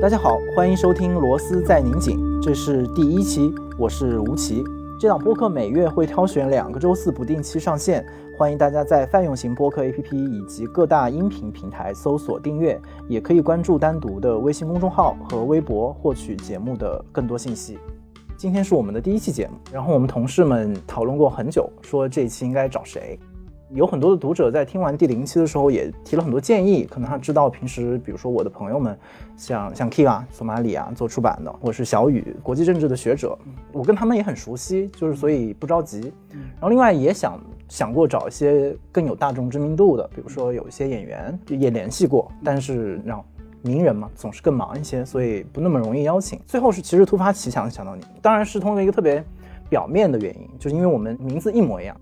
大家好，欢迎收听《螺丝在拧紧》，这是第一期，我是吴奇。这档播客每月会挑选两个周四不定期上线，欢迎大家在泛用型播客 APP 以及各大音频平台搜索订阅，也可以关注单独的微信公众号和微博获取节目的更多信息。今天是我们的第一期节目，然后我们同事们讨论过很久，说这期应该找谁。有很多的读者在听完第零期的时候也提了很多建议，可能他知道平时，比如说我的朋友们，像像 Kira 索马里啊做出版的，或者是小雨国际政治的学者，我跟他们也很熟悉，就是所以不着急。然后另外也想想过找一些更有大众知名度的，比如说有一些演员也联系过，但是让名人嘛总是更忙一些，所以不那么容易邀请。最后是其实突发奇想想到你，当然是通过一个特别表面的原因，就是因为我们名字一模一样。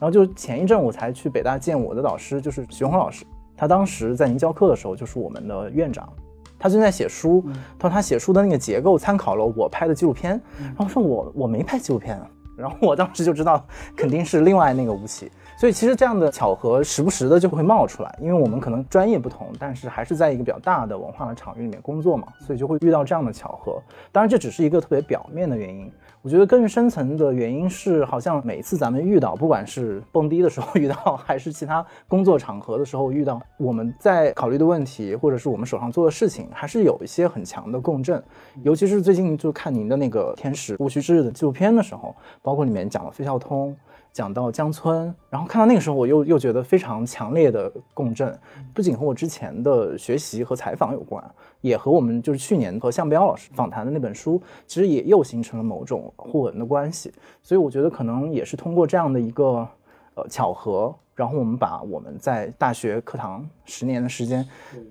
然后就前一阵我才去北大见我的导师，就是徐红老师。他当时在您教课的时候，就是我们的院长。他正在写书，他说他写书的那个结构参考了我拍的纪录片。然后说我我没拍纪录片啊。然后我当时就知道肯定是另外那个吴奇。所以其实这样的巧合时不时的就会冒出来，因为我们可能专业不同，但是还是在一个比较大的文化的场域里面工作嘛，所以就会遇到这样的巧合。当然这只是一个特别表面的原因。我觉得更深层的原因是，好像每次咱们遇到，不管是蹦迪的时候遇到，还是其他工作场合的时候遇到，我们在考虑的问题，或者是我们手上做的事情，还是有一些很强的共振。尤其是最近就看您的那个《天使戊戌之日》的纪录片的时候，包括里面讲了费孝通。讲到江村，然后看到那个时候，我又又觉得非常强烈的共振，不仅和我之前的学习和采访有关，也和我们就是去年和向彪老师访谈的那本书，其实也又形成了某种互文的关系。所以我觉得可能也是通过这样的一个呃巧合，然后我们把我们在大学课堂十年的时间，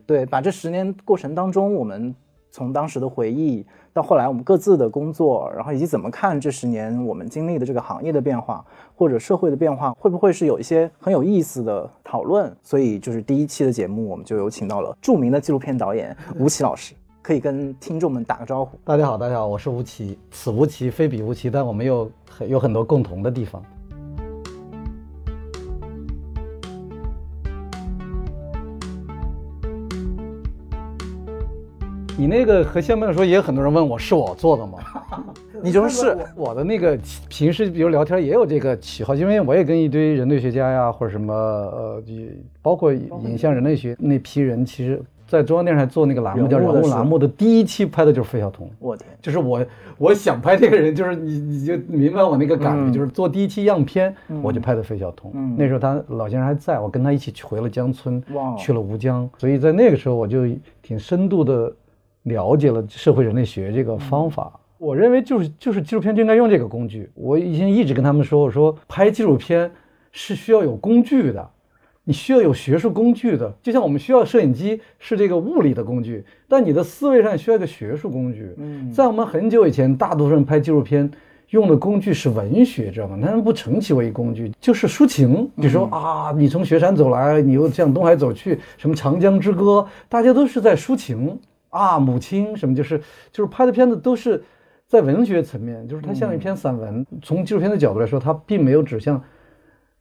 对，把这十年过程当中，我们从当时的回忆。到后来，我们各自的工作，然后以及怎么看这十年我们经历的这个行业的变化，或者社会的变化，会不会是有一些很有意思的讨论？所以，就是第一期的节目，我们就有请到了著名的纪录片导演吴奇老师，可以跟听众们打个招呼。大家好，大家好，我是吴奇，此吴奇非彼吴奇，但我们又很有很多共同的地方。你那个和相面的时候，也有很多人问我是我做的吗？你就说是我的那个平时比如聊天也有这个喜好，因为我也跟一堆人类学家呀或者什么呃，包括影像人类学那批人，其实，在中央电视台做那个栏目叫人物栏目的第一期拍的就是费孝通。我天，就是我我想拍这个人，就是你你就明白我那个感觉，就是做第一期样片我就拍的费孝通。那时候他老先生还在，我跟他一起去回了江村，去了吴江，所以在那个时候我就挺深度的。了解了社会人类学这个方法，我认为就是就是纪录片就应该用这个工具。我以前一直跟他们说，我说拍纪录片是需要有工具的，你需要有学术工具的，就像我们需要摄影机是这个物理的工具，但你的思维上需要一个学术工具。嗯，在我们很久以前，大多数人拍纪录片用的工具是文学，知道吗？他们不称其为工具，就是抒情。比如说啊，你从雪山走来，你又向东海走去，什么长江之歌，大家都是在抒情。啊，母亲什么就是就是拍的片子都是在文学层面，就是它像一篇散文。从纪录片的角度来说，它并没有指向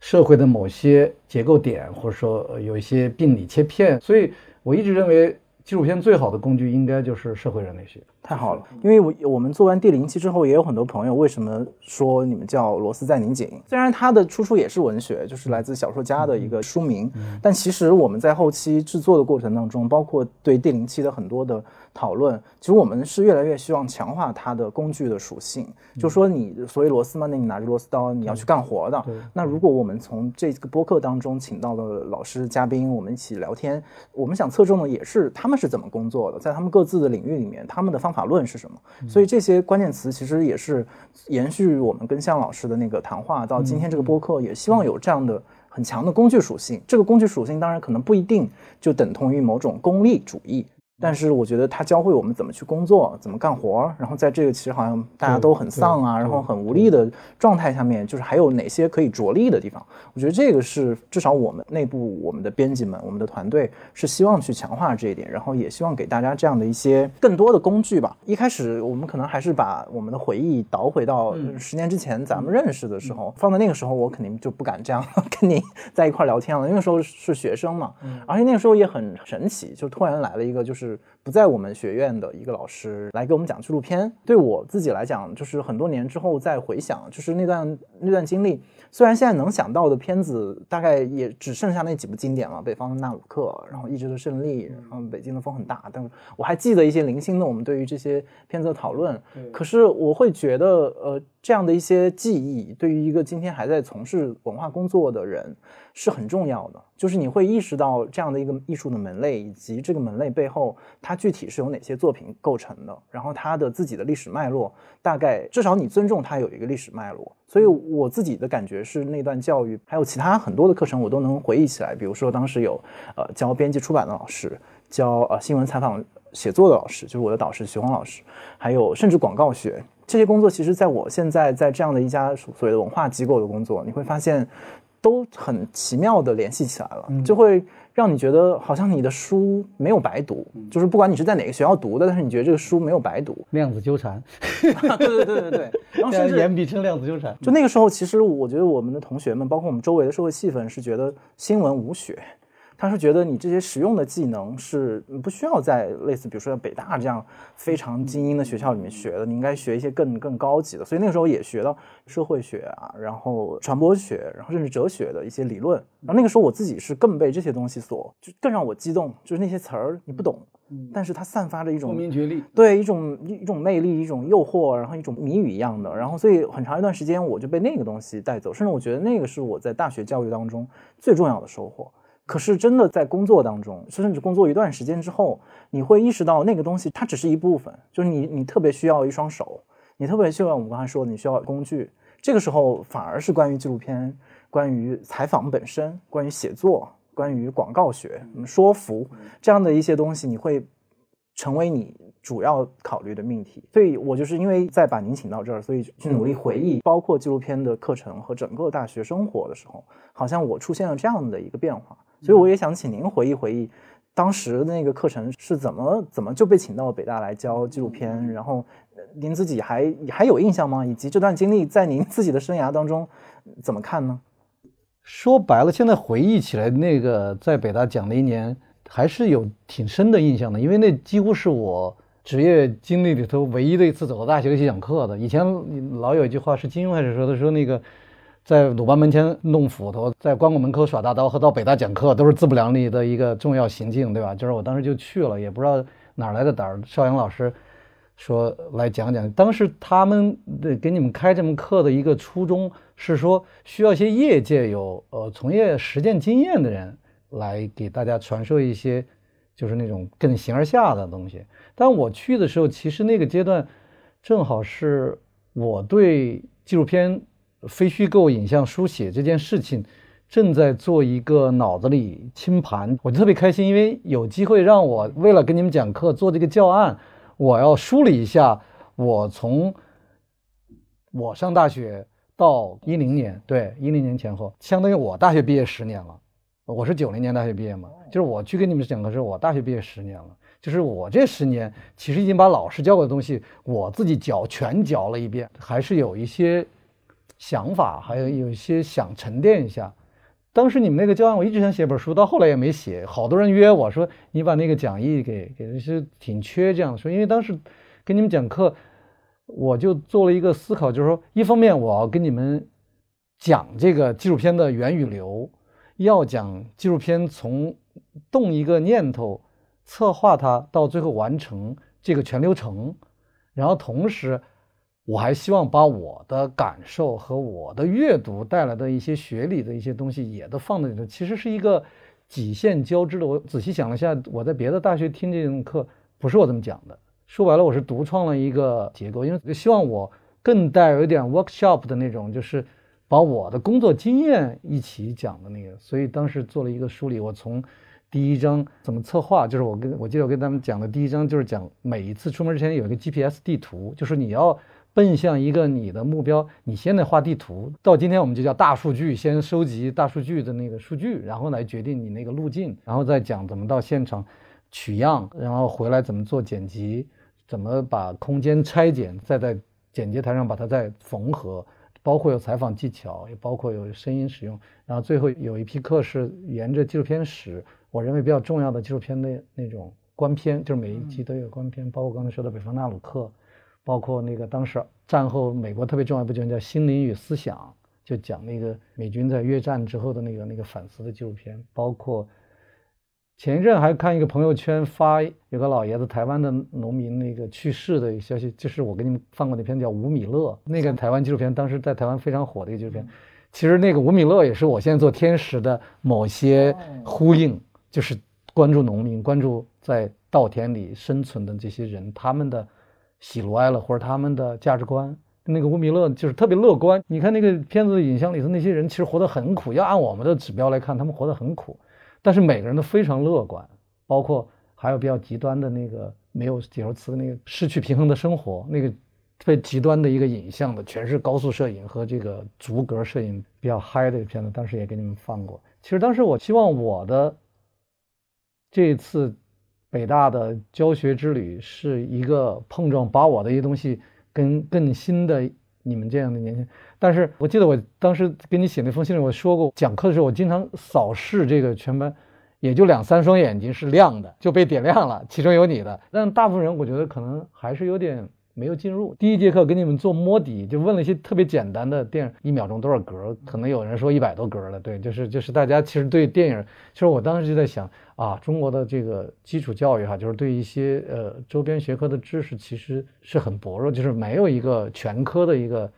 社会的某些结构点，或者说有一些病理切片。所以我一直认为，纪录片最好的工具应该就是社会人类学。太好了，因为我我们做完第零期之后，也有很多朋友为什么说你们叫螺丝在拧紧？虽然它的出处也是文学，就是来自小说家的一个书名，但其实我们在后期制作的过程当中，包括对第零期的很多的。讨论，其实我们是越来越希望强化它的工具的属性。就说你所谓螺丝嘛，那你拿着螺丝刀，你要去干活的。那如果我们从这个播客当中请到了老师嘉宾，我们一起聊天，我们想侧重的也是他们是怎么工作的，在他们各自的领域里面，他们的方法论是什么。所以这些关键词其实也是延续我们跟向老师的那个谈话，到今天这个播客，也希望有这样的很强的工具属性。这个工具属性当然可能不一定就等同于某种功利主义。但是我觉得他教会我们怎么去工作，怎么干活。然后在这个其实好像大家都很丧啊，然后很无力的状态下面，就是还有哪些可以着力的地方？我觉得这个是至少我们内部我们的编辑们、我们的团队是希望去强化这一点，然后也希望给大家这样的一些更多的工具吧。一开始我们可能还是把我们的回忆倒回到十年之前咱们认识的时候，放在那个时候我肯定就不敢这样 跟你在一块聊天了，那个时候是学生嘛，而且那个时候也很神奇，就突然来了一个就是。是不在我们学院的一个老师来给我们讲纪录片。对我自己来讲，就是很多年之后再回想，就是那段那段经历。虽然现在能想到的片子大概也只剩下那几部经典了，《北方的纳鲁克》，然后《意志的胜利》，然后《北京的风很大》，但是我还记得一些零星的我们对于这些片子的讨论。可是我会觉得，呃，这样的一些记忆，对于一个今天还在从事文化工作的人是很重要的。就是你会意识到这样的一个艺术的门类，以及这个门类背后它具体是由哪些作品构成的，然后它的自己的历史脉络，大概至少你尊重它有一个历史脉络。所以我自己的感觉是，那段教育还有其他很多的课程，我都能回忆起来。比如说当时有呃教编辑出版的老师，教呃新闻采访写作的老师，就是我的导师徐红老师，还有甚至广告学这些工作，其实在我现在在这样的一家所谓的文化机构的工作，你会发现都很奇妙的联系起来了，就会。让你觉得好像你的书没有白读，就是不管你是在哪个学校读的，但是你觉得这个书没有白读。量子纠缠，对对对对对。然后甚至言必称量子纠缠。就那个时候，其实我觉得我们的同学们，包括我们周围的社会气氛，是觉得新闻无学。他是觉得你这些实用的技能是不需要在类似比如说像北大这样非常精英的学校里面学的，你应该学一些更更高级的。所以那个时候也学到社会学啊，然后传播学，然后甚至哲学的一些理论。然后那个时候我自己是更被这些东西所就更让我激动，就是那些词儿你不懂，但是它散发着一种对一种一种魅力，一种诱惑，然后一种谜语一样的。然后所以很长一段时间我就被那个东西带走，甚至我觉得那个是我在大学教育当中最重要的收获。可是真的在工作当中，甚至工作一段时间之后，你会意识到那个东西它只是一部分，就是你你特别需要一双手，你特别需要我们刚才说的，你需要工具。这个时候反而是关于纪录片、关于采访本身、关于写作、关于广告学、说服这样的一些东西，你会成为你主要考虑的命题。所以我就是因为在把您请到这儿，所以去努力回忆，包括纪录片的课程和整个大学生活的时候，好像我出现了这样的一个变化。所以我也想请您回忆回忆，当时那个课程是怎么怎么就被请到北大来教纪录片，然后您自己还还有印象吗？以及这段经历在您自己的生涯当中怎么看呢？说白了，现在回忆起来，那个在北大讲的一年还是有挺深的印象的，因为那几乎是我职业经历里头唯一的一次走到大学里去讲课的。以前老有一句话是金庸还是说的，说那个。在鲁班门前弄斧头，在关公门口耍大刀，和到北大讲课都是自不量力的一个重要行径，对吧？就是我当时就去了，也不知道哪来的胆儿。邵阳老师说来讲讲，当时他们的给你们开这门课的一个初衷是说，需要一些业界有呃从业实践经验的人来给大家传授一些就是那种更形而下的东西。但我去的时候，其实那个阶段正好是我对纪录片。非虚构影像书写这件事情，正在做一个脑子里清盘，我就特别开心，因为有机会让我为了跟你们讲课做这个教案，我要梳理一下我从我上大学到一零年，对一零年前后，相当于我大学毕业十年了。我是九零年大学毕业嘛，就是我去跟你们讲课时，我大学毕业十年了，就是我这十年其实已经把老师教过的东西，我自己嚼全嚼了一遍，还是有一些。想法还有有些想沉淀一下，当时你们那个教案我一直想写本书，到后来也没写。好多人约我说你把那个讲义给给，是挺缺这样的说。因为当时跟你们讲课，我就做了一个思考，就是说，一方面我要跟你们讲这个纪录片的源与流，要讲纪录片从动一个念头、策划它到最后完成这个全流程，然后同时。我还希望把我的感受和我的阅读带来的一些学理的一些东西也都放在里头，其实是一个几线交织的。我仔细想了一下，我在别的大学听这种课，不是我这么讲的。说白了，我是独创了一个结构，因为希望我更带有一点 workshop 的那种，就是把我的工作经验一起讲的那个。所以当时做了一个梳理，我从第一章怎么策划，就是我跟我记得我跟他们讲的第一章就是讲每一次出门之前有一个 GPS 地图，就是你要。奔向一个你的目标，你先得画地图。到今天我们就叫大数据，先收集大数据的那个数据，然后来决定你那个路径，然后再讲怎么到现场取样，然后回来怎么做剪辑，怎么把空间拆剪，再在剪接台上把它再缝合，包括有采访技巧，也包括有声音使用。然后最后有一批课是沿着纪录片史，我认为比较重要的纪录片的那种观片，就是每一集都有观片，包括刚才说的《北方纳鲁克》，包括那个当时战后美国特别重要一部剧叫《心灵与思想》，就讲那个美军在越战之后的那个那个反思的纪录片，包括。前一阵还看一个朋友圈发，有个老爷子，台湾的农民那个去世的消息，就是我给你们放过那篇叫《吴米勒》那个台湾纪录片，当时在台湾非常火的一个纪录片。其实那个吴米勒也是我现在做天使的某些呼应，就是关注农民，关注在稻田里生存的这些人，他们的喜怒哀乐或者他们的价值观。那个吴米勒就是特别乐观。你看那个片子的影像里头那些人，其实活得很苦。要按我们的指标来看，他们活得很苦。但是每个人都非常乐观，包括还有比较极端的那个没有解说词的那个失去平衡的生活，那个特别极端的一个影像的，全是高速摄影和这个逐格摄影比较嗨的一个片子，当时也给你们放过。其实当时我希望我的这次北大的教学之旅是一个碰撞，把我的一些东西跟更新的你们这样的年轻。但是我记得我当时给你写那封信里，我说过讲课的时候，我经常扫视这个全班，也就两三双眼睛是亮的，就被点亮了，其中有你的。但大部分人我觉得可能还是有点没有进入。第一节课给你们做摸底，就问了一些特别简单的电影，一秒钟多少格？可能有人说一百多格了。对，就是就是大家其实对电影，其实我当时就在想啊，中国的这个基础教育哈，就是对一些呃周边学科的知识其实是很薄弱，就是没有一个全科的一个。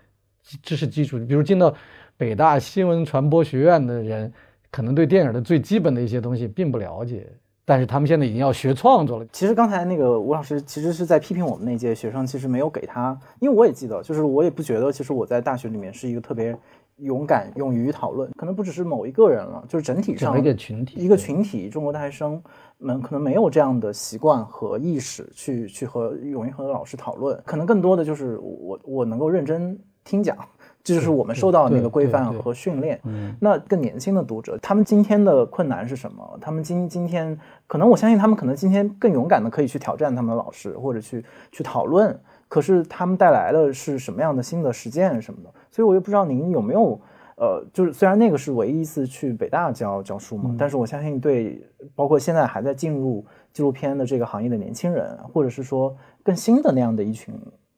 知识基础，比如进到北大新闻传播学院的人，可能对电影的最基本的一些东西并不了解，但是他们现在已经要学创作了。其实刚才那个吴老师其实是在批评我们那届学生，其实没有给他，因为我也记得，就是我也不觉得，其实我在大学里面是一个特别勇敢、勇于讨论，可能不只是某一个人了，就是整体上一个群体，一个群体，中国大学生们可能没有这样的习惯和意识去去和勇于和老师讨论，可能更多的就是我我能够认真。听讲，这就是我们受到那个规范和训练。那更年轻的读者，他们今天的困难是什么？他们今今天可能，我相信他们可能今天更勇敢的可以去挑战他们的老师，或者去去讨论。可是他们带来的是什么样的新的实践什么的？所以我又不知道您有没有，呃，就是虽然那个是唯一一次去北大教教书嘛，但是我相信对包括现在还在进入纪录片的这个行业的年轻人，或者是说更新的那样的一群。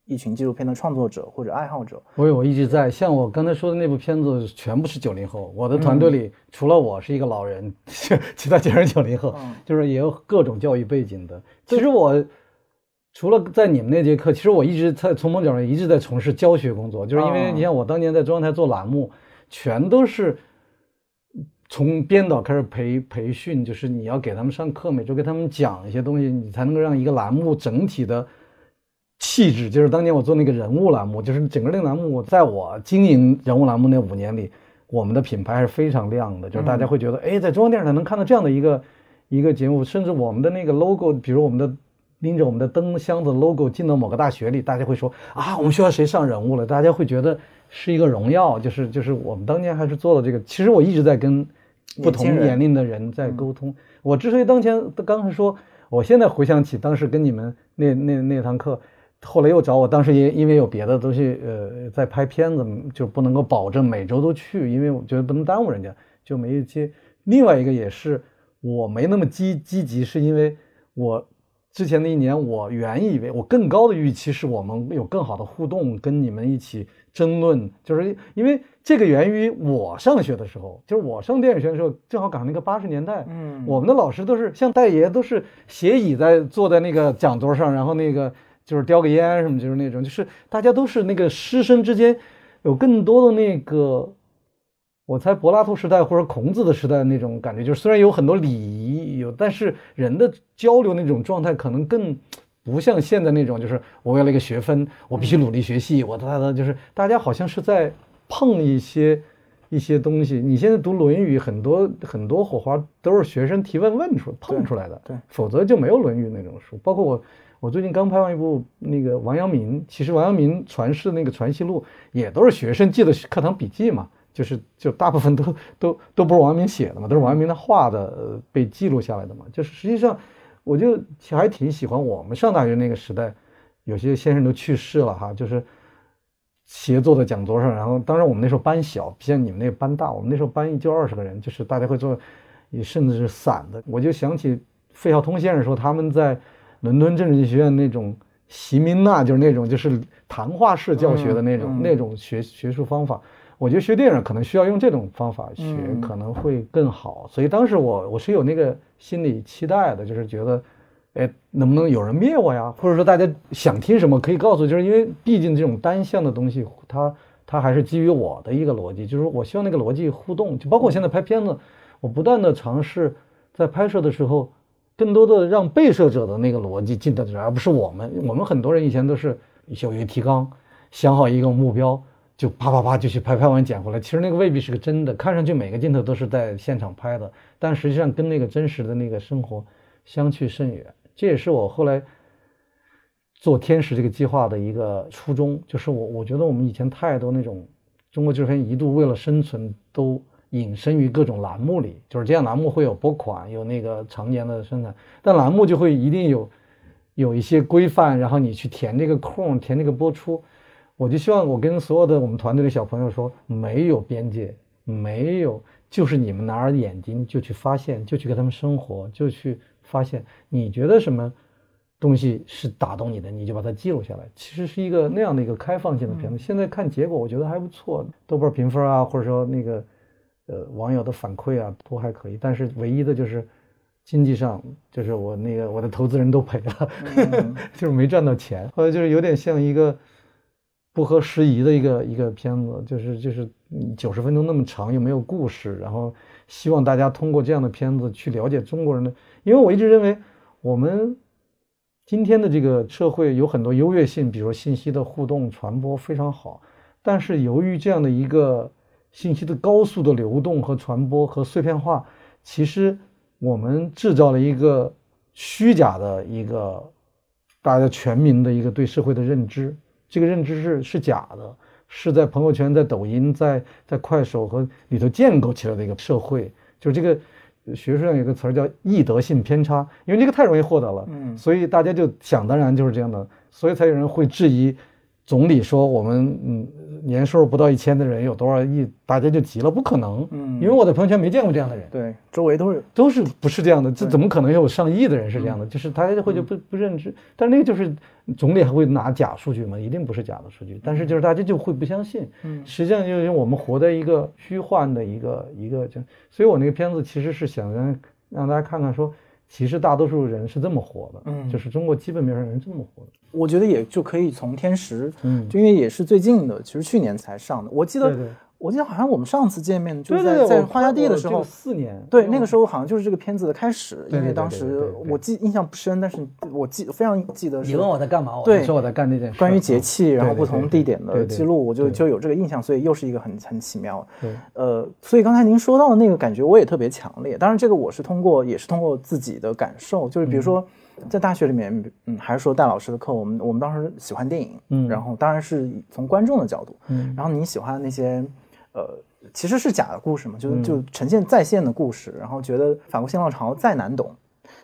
一群纪录片的创作者或者爱好者，我我一直在像我刚才说的那部片子，全部是九零后。我的团队里除了我是一个老人，其他全是九零后，就是也有各种教育背景的。其实我除了在你们那节课，其实我一直在从某角度一直在从事教学工作，就是因为你像我当年在中央台做栏目，全都是从编导开始培培训，就是你要给他们上课，每周给他们讲一些东西，你才能够让一个栏目整体的。气质就是当年我做那个人物栏目，就是整个那个栏目，在我经营人物栏目那五年里，我们的品牌还是非常亮的，就是大家会觉得，哎，在中央电视台能看到这样的一个一个节目，甚至我们的那个 logo，比如我们的拎着我们的灯箱子 logo 进到某个大学里，大家会说啊，我们学校谁上人物了？大家会觉得是一个荣耀，就是就是我们当年还是做了这个。其实我一直在跟不同年龄的人在沟通。我之所以当前刚才说，我现在回想起当时跟你们那那那堂课。后来又找我，当时因因为有别的东西，呃，在拍片子，就不能够保证每周都去，因为我觉得不能耽误人家，就没接。另外一个也是我没那么积积极，是因为我之前那一年，我原以为我更高的预期是我们有更好的互动，跟你们一起争论，就是因为这个源于我上学的时候，就是我上电影学的时候，正好赶上那个八十年代，嗯，我们的老师都是像戴爷，都是斜倚在坐在那个讲桌上，然后那个。就是叼个烟什么，就是那种，就是大家都是那个师生之间有更多的那个，我猜柏拉图时代或者孔子的时代那种感觉，就是虽然有很多礼仪有，但是人的交流那种状态可能更不像现在那种，就是我为了一个学分，我必须努力学习，我他的就是大家好像是在碰一些一些东西。你现在读《论语》，很多很多火花都是学生提问问出碰出来的，对，否则就没有《论语》那种书。包括我。我最近刚拍完一部那个王阳明，其实王阳明传世那个《传习录》也都是学生记的课堂笔记嘛，就是就大部分都都都不是王阳明写的嘛，都是王阳明的画的被记录下来的嘛。就是实际上，我就还挺喜欢我们上大学那个时代，有些先生都去世了哈，就是协坐在讲桌上，然后当然我们那时候班小，不像你们那个班大，我们那时候班一就二十个人，就是大家会做，也甚至是散的。我就想起。费孝通先生说他们在伦敦政治学院那种席明娜，就是那种就是谈话式教学的那种那种学学术方法。我觉得学电影可能需要用这种方法学，可能会更好。所以当时我我是有那个心理期待的，就是觉得，哎，能不能有人灭我呀？或者说大家想听什么可以告诉，就是因为毕竟这种单向的东西，它它还是基于我的一个逻辑，就是我希望那个逻辑互动。就包括我现在拍片子，我不断的尝试在拍摄的时候，更多的让被摄者的那个逻辑进到这，而不是我们。我们很多人以前都是有一个提纲，想好一个目标。就啪啪啪就去拍，拍完捡回来，其实那个未必是个真的，看上去每个镜头都是在现场拍的，但实际上跟那个真实的那个生活相去甚远。这也是我后来做天使这个计划的一个初衷，就是我我觉得我们以前太多那种中国纪录片一度为了生存都隐身于各种栏目里，就是这样栏目会有拨款，有那个常年的生产，但栏目就会一定有有一些规范，然后你去填这个空，填这个播出。我就希望我跟所有的我们团队的小朋友说，没有边界，没有，就是你们拿着眼睛就去发现，就去跟他们生活，就去发现。你觉得什么东西是打动你的，你就把它记录下来。其实是一个那样的一个开放性的片子。现在看结果，我觉得还不错，豆瓣评分啊，或者说那个呃网友的反馈啊，都还可以。但是唯一的就是经济上，就是我那个我的投资人都赔了，就是没赚到钱。后来就是有点像一个。不合时宜的一个一个片子，就是就是九十分钟那么长，又没有故事，然后希望大家通过这样的片子去了解中国人的，因为我一直认为我们今天的这个社会有很多优越性，比如信息的互动传播非常好，但是由于这样的一个信息的高速的流动和传播和碎片化，其实我们制造了一个虚假的一个大家全民的一个对社会的认知。这个认知是是假的，是在朋友圈、在抖音、在在快手和里头建构起来的一个社会。就是这个学术上有个词儿叫易得性偏差，因为这个太容易获得了，嗯，所以大家就想当然就是这样的，所以才有人会质疑。总理说我们嗯年收入不到一千的人有多少亿，大家就急了，不可能，嗯，因为我在朋友圈没见过这样的人，对，周围都是都是不是这样的，这怎么可能有上亿的人是这样的？就是大家就会就不不认知，但那个就是总理还会拿假数据吗？一定不是假的数据，但是就是大家就会不相信，嗯，实际上就是我们活在一个虚幻的一个一个就，所以我那个片子其实是想让让大家看看说。其实大多数人是这么活的，嗯，就是中国基本面上人这么活的。我觉得也就可以从天时，嗯，就因为也是最近的，其实去年才上的。我记得。我记得好像我们上次见面就是在在花家地的时候，四年，对，那个时候好像就是这个片子的开始，因为当时我记印象不深，但是我记非常记得。你问我在干嘛？对，说我在干这件事。关于节气，然后不同地点的记录，我就就有这个印象，所以又是一个很很奇妙。对，呃，所以刚才您说到的那个感觉，我也特别强烈。当然，这个我是通过也是通过自己的感受，就是比如说在大学里面，嗯，还是说戴老师的课，我们我们当时喜欢电影，嗯，然后当然是从观众的角度，嗯，然后你喜欢那些，呃。其实是假的故事嘛，就就呈现在线的故事，然后觉得法国新浪潮再难懂，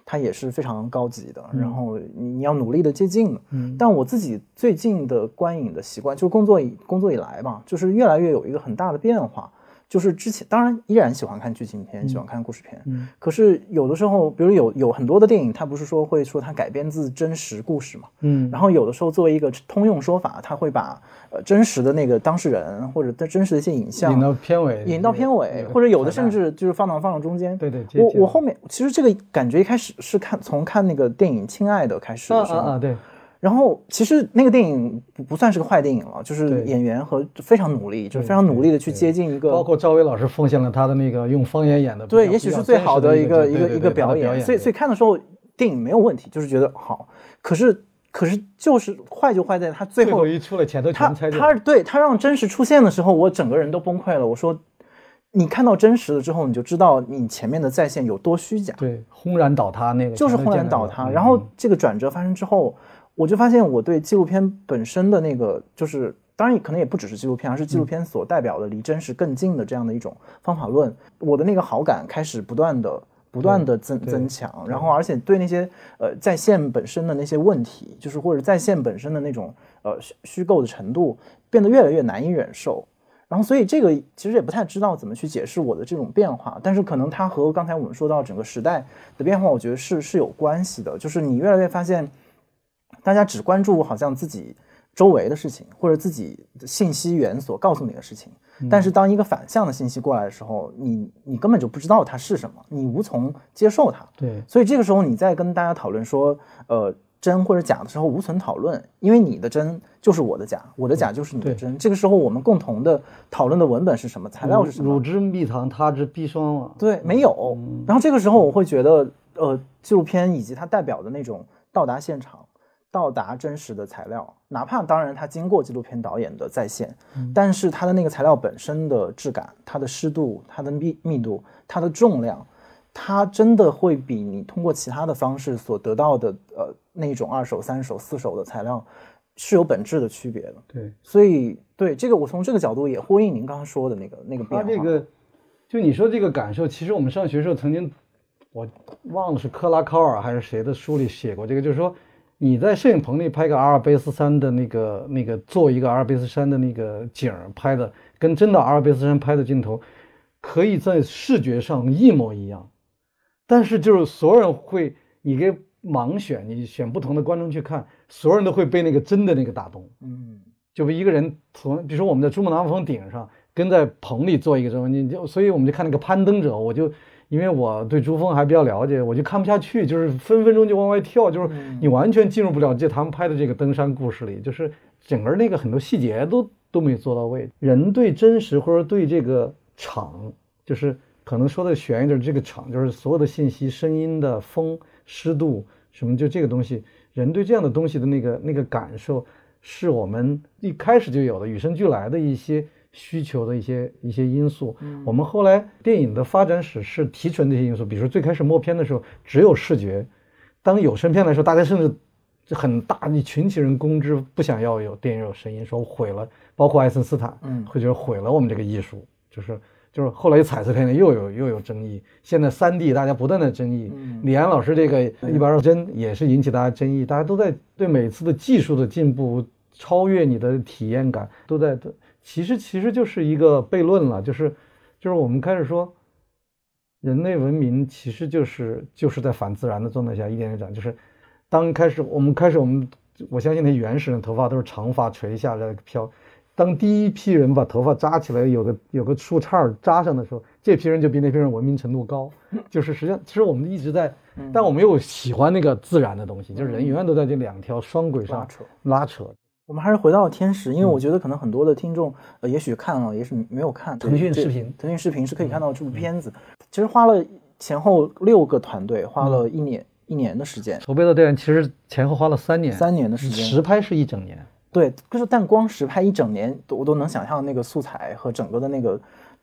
它也是非常高级的，然后你你要努力的接近的。嗯，但我自己最近的观影的习惯，就工作以工作以来吧，就是越来越有一个很大的变化。就是之前当然依然喜欢看剧情片，喜欢看故事片。嗯，可是有的时候，比如有有很多的电影，它不是说会说它改编自真实故事嘛？嗯，然后有的时候作为一个通用说法，它会把呃真实的那个当事人或者真实的一些影像引到片尾，引到片尾，或者有的甚至就是放到放到中间。对对，我我后面其实这个感觉一开始是看从看那个电影《亲爱的》开始的时候啊，对。然后其实那个电影不不算是个坏电影了，就是演员和非常努力，就是非常努力的去接近一个。包括赵薇老师奉献了她的那个用方言演的，对，也许是最好的一个一个一个表演。所以所以看的时候电影没有问题，就是觉得好。可是可是就是坏就坏在他最后。他他对他让真实出现的时候，我整个人都崩溃了。我说，你看到真实了之后，你就知道你前面的在线有多虚假。对，轰然倒塌那个就是轰然倒塌。然后这个转折发生之后。我就发现，我对纪录片本身的那个，就是当然可能也不只是纪录片，而是纪录片所代表的离真实更近的这样的一种方法论，我的那个好感开始不断的、不断的增增强。然后，而且对那些呃在线本身的那些问题，就是或者在线本身的那种呃虚构的程度，变得越来越难以忍受。然后所以这个其实也不太知道怎么去解释我的这种变化，但是可能它和刚才我们说到整个时代的变化，我觉得是是有关系的。就是你越来越发现，大家只关注好像自己周围的事情，或者自己的信息源所告诉你的事情。但是当一个反向的信息过来的时候，你你根本就不知道它是什么，你无从接受它。对，所以这个时候你在跟大家讨论说，呃。真或者假的时候无从讨论，因为你的真就是我的假，我的假就是你的真。这个时候我们共同的讨论的文本是什么？材料是什么？汝之蜜糖，他之砒霜啊。对，没有。然后这个时候我会觉得，呃，纪录片以及它代表的那种到达现场、到达真实的材料，哪怕当然它经过纪录片导演的再现，但是它的那个材料本身的质感、它的湿度、它的密密度、它的重量。它真的会比你通过其他的方式所得到的，呃，那种二手、三手、四手的材料是有本质的区别的。对，所以对这个，我从这个角度也呼应您刚刚说的那个那个变化。它这个，就你说这个感受，其实我们上学时候曾经，我忘了是克拉考尔还是谁的书里写过这个，就是说你在摄影棚里拍个阿尔卑斯山的那个那个做一个阿尔卑斯山的那个景拍的，跟真的阿尔卑斯山拍的镜头，可以在视觉上一模一样。但是就是所有人会，你给盲选，你选不同的观众去看，所有人都会被那个真的那个打动。嗯，就一个人从，比如说我们在珠穆朗玛峰顶上，跟在棚里做一个什么，你就，所以我们就看那个攀登者，我就因为我对珠峰还比较了解，我就看不下去，就是分分钟就往外跳，就是你完全进入不了这他们拍的这个登山故事里，就是整个那个很多细节都都没做到位。人对真实或者对这个场，就是。可能说的悬一点，这个场就是所有的信息、声音的风、湿度什么，就这个东西，人对这样的东西的那个那个感受，是我们一开始就有的，与生俱来的一些需求的一些一些因素。我们后来电影的发展史是提纯这些因素，比如说最开始默片的时候只有视觉，当有声片来说，大家甚至很大一群起人攻之，不想要有电影有声音，说毁了，包括爱森斯坦，嗯，会觉得毁了我们这个艺术，就是。就是后来彩色片又有又有争议，现在三 D 大家不断的争议。李安老师这个一百二十帧也是引起大家争议，大家都在对每次的技术的进步超越你的体验感都在。其实其实就是一个悖论了，就是就是我们开始说，人类文明其实就是就是在反自然的状态下一点点长。就是当开始我们开始我们我相信那原始人头发都是长发垂下来飘。当第一批人把头发扎起来，有个有个树杈扎上的时候，这批人就比那批人文明程度高。就是实际上，其实我们一直在，但我们又喜欢那个自然的东西，就是人永远都在这两条双轨上拉扯。我们还是回到天使，因为我觉得可能很多的听众，呃，也许看了，也许没有看。腾讯视频，腾讯视频是可以看到这部片子。其实花了前后六个团队，花了一年一年的时间筹备的电影，其实前后花了三年，三年的时间，实拍是一整年。对，就是但光实拍一整年，我都能想象那个素材和整个的那个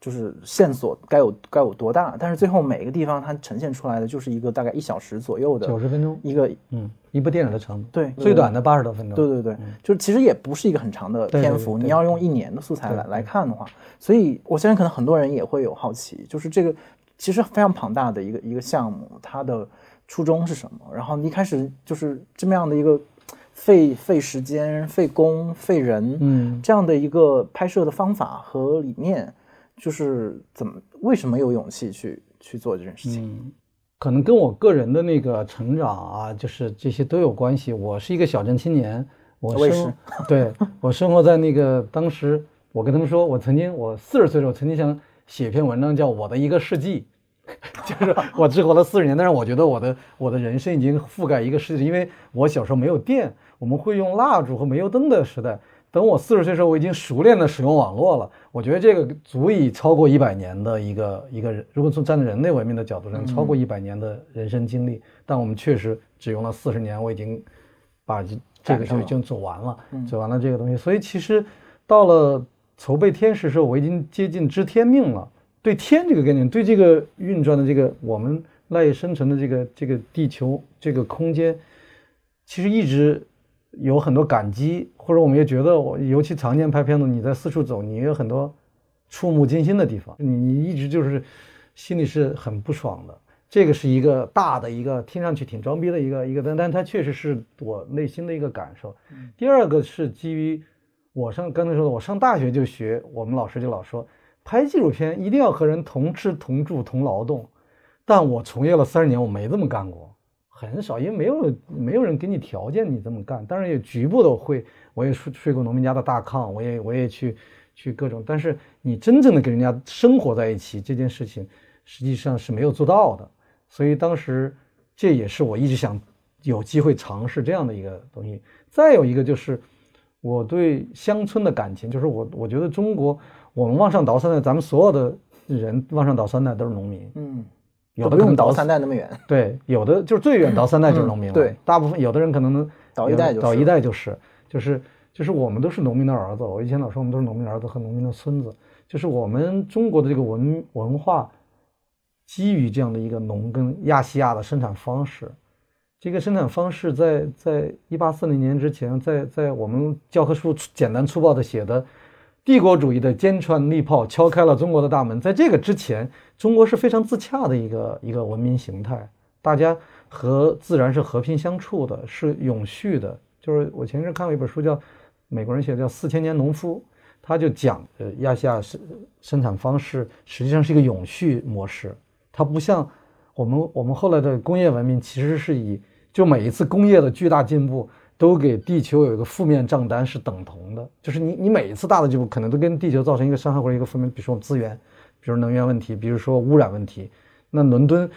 就是线索该有该有多大。但是最后每一个地方它呈现出来的就是一个大概一小时左右的九十分钟一个嗯一部电影的长度。对，最短的八十多分钟。对对对，就是其实也不是一个很长的篇幅。你要用一年的素材来来看的话，所以我相信可能很多人也会有好奇，就是这个其实非常庞大的一个一个项目，它的初衷是什么？然后一开始就是这么样的一个。费费时间、费工、费人，嗯，这样的一个拍摄的方法和理念，就是怎么为什么有勇气去去做这件事情？可能跟我个人的那个成长啊，就是这些都有关系。我是一个小镇青年，我生对我生活在那个当时，我跟他们说，我曾经我四十岁的时候，曾经想写一篇文章，叫我的一个世纪。就是我只活了四十年，但是我觉得我的我的人生已经覆盖一个世纪，因为我小时候没有电，我们会用蜡烛和煤油灯的时代。等我四十岁的时候，我已经熟练的使用网络了。我觉得这个足以超过一百年的一个一个人，如果从站在人类文明的角度上，超过一百年的人生经历。但我们确实只用了四十年，我已经把这个就已经走完了，走完了这个东西。所以其实到了筹备天使的时候，我已经接近知天命了。对天这个概念，对这个运转的这个我们赖以生存的这个这个地球这个空间，其实一直有很多感激，或者我们也觉得，我尤其常年拍片子，你在四处走，你有很多触目惊心的地方，你你一直就是心里是很不爽的。这个是一个大的一个听上去挺装逼的一个一个，但但它确实是我内心的一个感受。第二个是基于我上刚才说的，我上大学就学，我们老师就老说，拍纪录片一定要和人同吃同住同劳动。但我从业了三十年，我没这么干过，很少，因为没有没有人给你条件你这么干。当然也局部的会，我也睡睡过农民家的大炕，我也我也去去各种。但是你真正的跟人家生活在一起这件事情，实际上是没有做到的。所以当时这也是我一直想有机会尝试这样的一个东西。再有一个就是。我对乡村的感情，就是我我觉得中国，我们往上倒三代，咱们所有的人往上倒三代都是农民。嗯，有的不用倒三代那么远。对，有的就是最远倒三代就是农民了。对，大部分有的人可能能倒一代就倒一代就是就是就是我们都是农民的儿子。我以前老说我们都是农民儿子和农民的孙子，就是我们中国的这个文文化基于这样的一个农耕亚细亚的生产方式。这个生产方式在在一八四零年之前，在在我们教科书简单粗暴的写的，帝国主义的坚船利炮敲开了中国的大门。在这个之前，中国是非常自洽的一个一个文明形态，大家和自然是和平相处的，是永续的。就是我前阵看过一本书，叫美国人写的叫《四千年农夫》，他就讲，呃，亚细亚生生产方式实际上是一个永续模式，它不像我们我们后来的工业文明，其实是以就每一次工业的巨大进步，都给地球有一个负面账单是等同的。就是你你每一次大的进步，可能都跟地球造成一个伤害或者一个负面，比如说资源，比如能源问题，比如说污染问题。那伦敦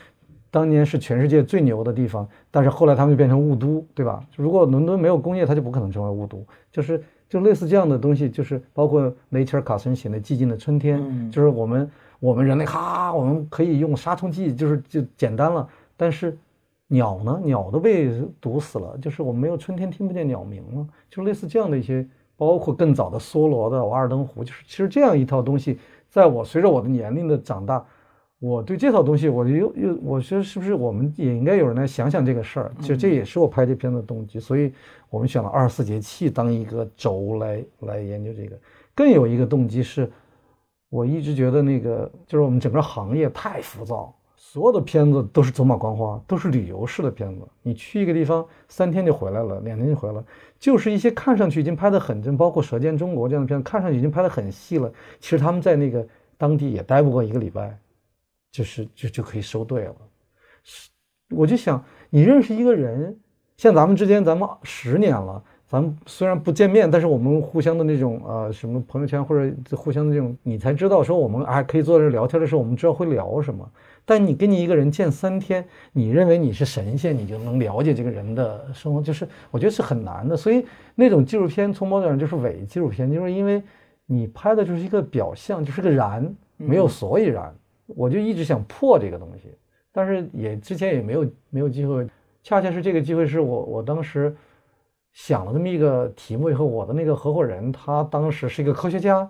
当年是全世界最牛的地方，但是后来他们就变成雾都，对吧？如果伦敦没有工业，它就不可能成为雾都。就是就类似这样的东西，就是包括雷切尔·卡森写的《寂静的春天》，就是我们我们人类哈，我们可以用杀虫剂，就是就简单了，但是。鸟呢？鸟都被毒死了，就是我们没有春天听不见鸟鸣了，就类似这样的一些，包括更早的梭罗的《瓦尔登湖》，就是其实这样一套东西，在我随着我的年龄的长大，我对这套东西，我又又我觉得是不是我们也应该有人来想想这个事儿？其实这也是我拍这片的动机，所以我们选了二十四节气当一个轴来来研究这个。更有一个动机是，我一直觉得那个就是我们整个行业太浮躁。所有的片子都是走马观花，都是旅游式的片子。你去一个地方三天就回来了，两天就回来，就是一些看上去已经拍得很真，包括《舌尖中国》这样的片子，看上去已经拍得很细了。其实他们在那个当地也待不过一个礼拜，就是就就可以收队了。我就想，你认识一个人，像咱们之间，咱们十年了。咱们虽然不见面，但是我们互相的那种呃什么朋友圈或者互相的这种，你才知道说我们还可以坐在这聊天的时候，我们知道会聊什么。但你跟你一个人见三天，你认为你是神仙，你就能了解这个人的生活，就是我觉得是很难的。所以那种纪录片从某种上就是伪纪录片，就是因为你拍的就是一个表象，就是个然，没有所以然。我就一直想破这个东西，但是也之前也没有没有机会，恰恰是这个机会是我我当时。想了这么一个题目以后，我的那个合伙人他当时是一个科学家，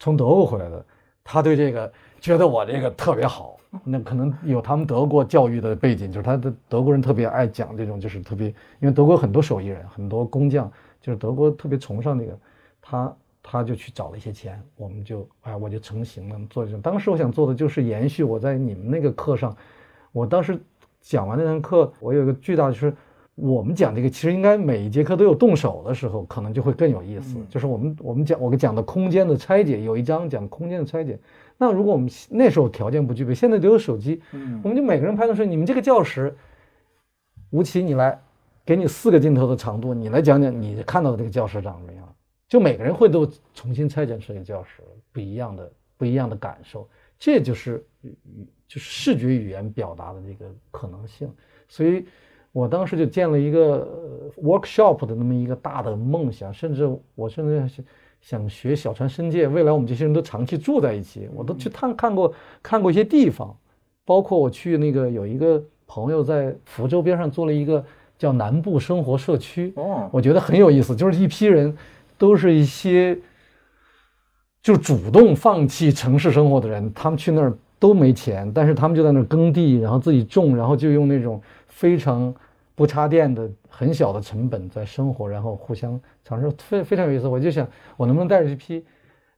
从德国回来的，他对这个觉得我这个特别好，那可能有他们德国教育的背景，就是他的德国人特别爱讲这种，就是特别，因为德国很多手艺人，很多工匠，就是德国特别崇尚那个，他他就去找了一些钱，我们就哎我就成型了做这种。当时我想做的就是延续我在你们那个课上，我当时讲完那堂课，我有一个巨大的就是。我们讲这个，其实应该每一节课都有动手的时候，可能就会更有意思。就是我们我们讲我讲的空间的拆解，有一章讲空间的拆解。那如果我们那时候条件不具备，现在都有手机，嗯，我们就每个人拍的时候，你们这个教室，吴奇，你来，给你四个镜头的长度，你来讲讲你看到的这个教室长什么样。就每个人会都重新拆解出一个教室，不一样的不一样的感受。这就是就是视觉语言表达的这个可能性。所以。我当时就建了一个 workshop 的那么一个大的梦想，甚至我甚至想想学小船深界，未来我们这些人都长期住在一起，我都去探看过看过一些地方，包括我去那个有一个朋友在福州边上做了一个叫南部生活社区，哦，我觉得很有意思，就是一批人都是一些就主动放弃城市生活的人，他们去那儿都没钱，但是他们就在那儿耕地，然后自己种，然后就用那种。非常不插电的很小的成本在生活，然后互相尝试，非非常有意思。我就想，我能不能带着这批？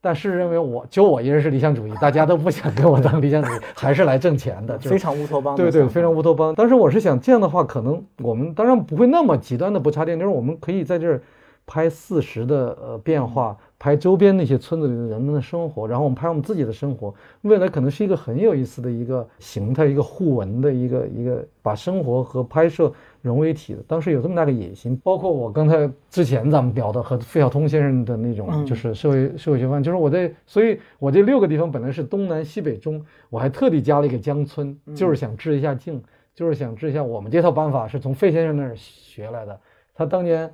但是认为我就我一人是理想主义，大家都不想跟我当理想主义，还是来挣钱的，非常乌托邦。对对，非常乌托邦。当时我是想这样的话，可能我们当然不会那么极端的不插电，就是我们可以在这儿拍四十的呃变化，拍周边那些村子里的人们的生活，然后我们拍我们自己的生活，未来可能是一个很有意思的一个形态，一个互文的一个一个把生活和拍摄融为一体的。当时有这么大个野心，包括我刚才之前咱们聊的和费孝通先生的那种，就是社会社会学范，就是我在，所以我这六个地方本来是东南西北中，我还特地加了一个江村，就是想治一下敬，就是想治一下我们这套办法是从费先生那儿学来的，他当年。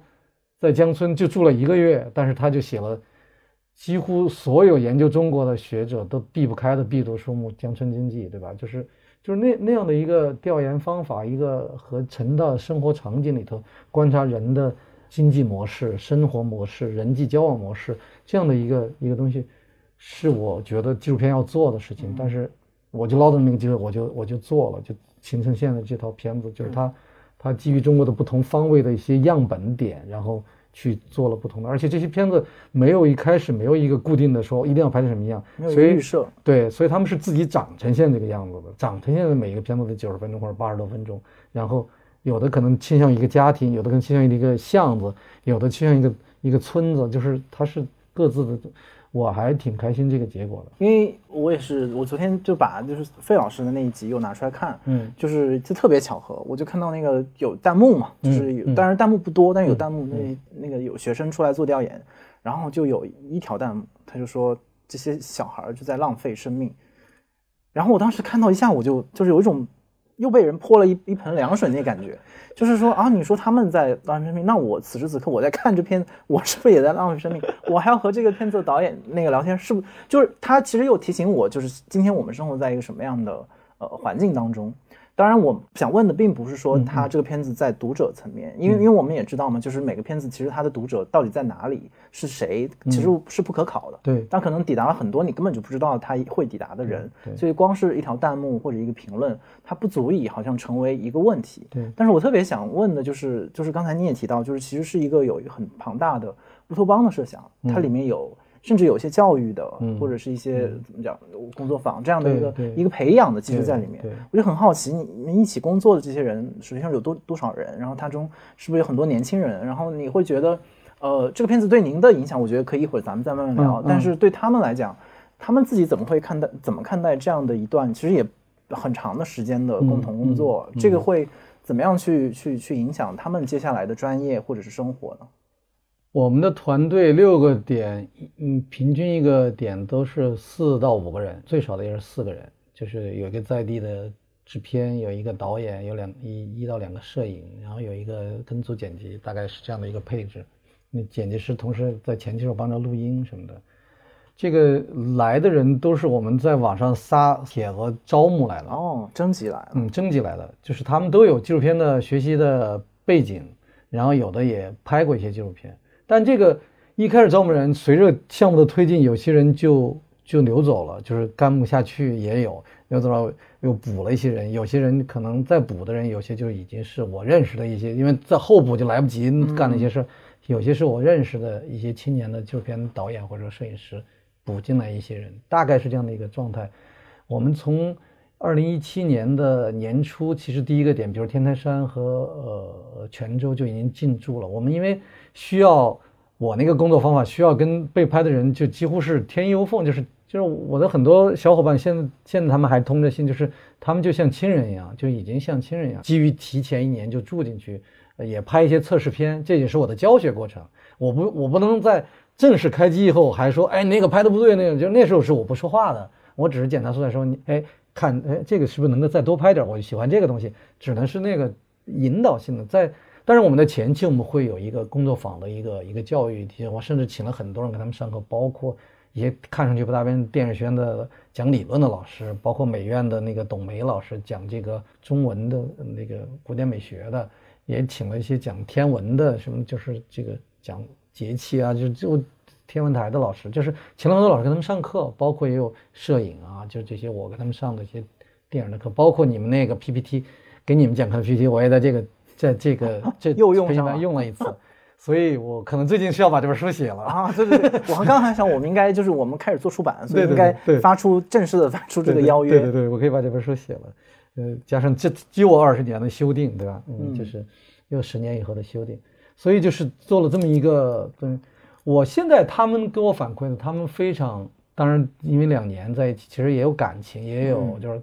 在江村就住了一个月，但是他就写了几乎所有研究中国的学者都避不开的必读书目《江村经济》，对吧？就是就是那那样的一个调研方法，一个和沉到生活场景里头观察人的经济模式、生活模式、人际交往模式这样的一个一个东西，是我觉得纪录片要做的事情。但是我就捞到那个机会，我就我就做了，就形成现在这套片子，就是它。它基于中国的不同方位的一些样本点，然后去做了不同的，而且这些片子没有一开始没有一个固定的说一定要拍成什么样，所以预设对，所以他们是自己长呈现这个样子的，长呈现的每一个片子的九十分钟或者八十多分钟，然后有的可能倾向于一个家庭，有的更倾向于一个巷子，有的倾向于一个一个村子，就是它是各自的。我还挺开心这个结果的，因为我也是，我昨天就把就是费老师的那一集又拿出来看，嗯，就是就特别巧合，我就看到那个有弹幕嘛，就是有，当然弹幕不多，但是有弹幕，那那个有学生出来做调研，然后就有一条弹幕，他就说这些小孩就在浪费生命，然后我当时看到一下我就就是有一种。又被人泼了一一盆凉水，那感觉，就是说啊，你说他们在浪费生命，那我此时此刻我在看这片，我是不是也在浪费生命？我还要和这个片子的导演那个聊天，是不就是他其实又提醒我，就是今天我们生活在一个什么样的呃环境当中。当然，我想问的并不是说他这个片子在读者层面，因为因为我们也知道嘛，就是每个片子其实它的读者到底在哪里，是谁，其实是不可考的。对，但可能抵达了很多你根本就不知道他会抵达的人，所以光是一条弹幕或者一个评论，它不足以好像成为一个问题。对，但是我特别想问的就是，就是刚才你也提到，就是其实是一个有一个很庞大的乌托邦的设想，它里面有。甚至有些教育的，或者是一些怎么讲工作坊这样的一个一个培养的，机制在里面。我就很好奇，你们一起工作的这些人，实际上有多多少人？然后他中是不是有很多年轻人？然后你会觉得，呃，这个片子对您的影响，我觉得可以一会儿咱们再慢慢聊。但是对他们来讲，他们自己怎么会看待？怎么看待这样的一段其实也很长的时间的共同工作？这个会怎么样去去去影响他们接下来的专业或者是生活呢？我们的团队六个点，嗯，平均一个点都是四到五个人，最少的也是四个人。就是有一个在地的制片，有一个导演，有两一一到两个摄影，然后有一个跟组剪辑，大概是这样的一个配置。那剪辑师同时在前期时候帮着录音什么的。这个来的人都是我们在网上撒帖子招募来的哦，征集来的，嗯，征集来的，就是他们都有纪录片的学习的背景，然后有的也拍过一些纪录片。但这个一开始招募人，随着项目的推进，有些人就就流走了，就是干不下去，也有流走了，又补了一些人。有些人可能再补的人，有些就已经是我认识的一些，因为在后补就来不及干那些事儿。有些是我认识的一些青年的纪录片导演或者摄影师补进来一些人，大概是这样的一个状态。我们从二零一七年的年初，其实第一个点，比如天台山和呃泉州就已经进驻了。我们因为需要我那个工作方法，需要跟被拍的人就几乎是天衣无缝，就是就是我的很多小伙伴，现在现在他们还通着信，就是他们就像亲人一样，就已经像亲人一样。基于提前一年就住进去，也拍一些测试片，这也是我的教学过程。我不我不能在正式开机以后还说，哎，那个拍的不对，那个就那时候是我不说话的，我只是检查出来说，你哎看哎这个是不是能够再多拍点？我就喜欢这个东西，只能是那个引导性的在。但是我们的前期我们会有一个工作坊的一个一个教育，我甚至请了很多人给他们上课，包括一些看上去不大边电影学院的讲理论的老师，包括美院的那个董梅老师讲这个中文的那个古典美学的，也请了一些讲天文的，什么就是这个讲节气啊，就就天文台的老师，就是请了很多老师给他们上课，包括也有摄影啊，就这些我给他们上的一些电影的课，包括你们那个 PPT 给你们讲课的 PPT，我也在这个。在这个这又用上用了一次，所以我可能最近是要把这本书写了啊！对对对，我刚还想，我们应该就是我们开始做出版，所以应该发出正式的发出这个邀约。对对对，我可以把这本书写了，呃，加上这又二十年的修订，对吧？嗯，就是又十年以后的修订，所以就是做了这么一个。对，我现在他们给我反馈的，他们非常当然，因为两年在一起，其实也有感情，也有就是，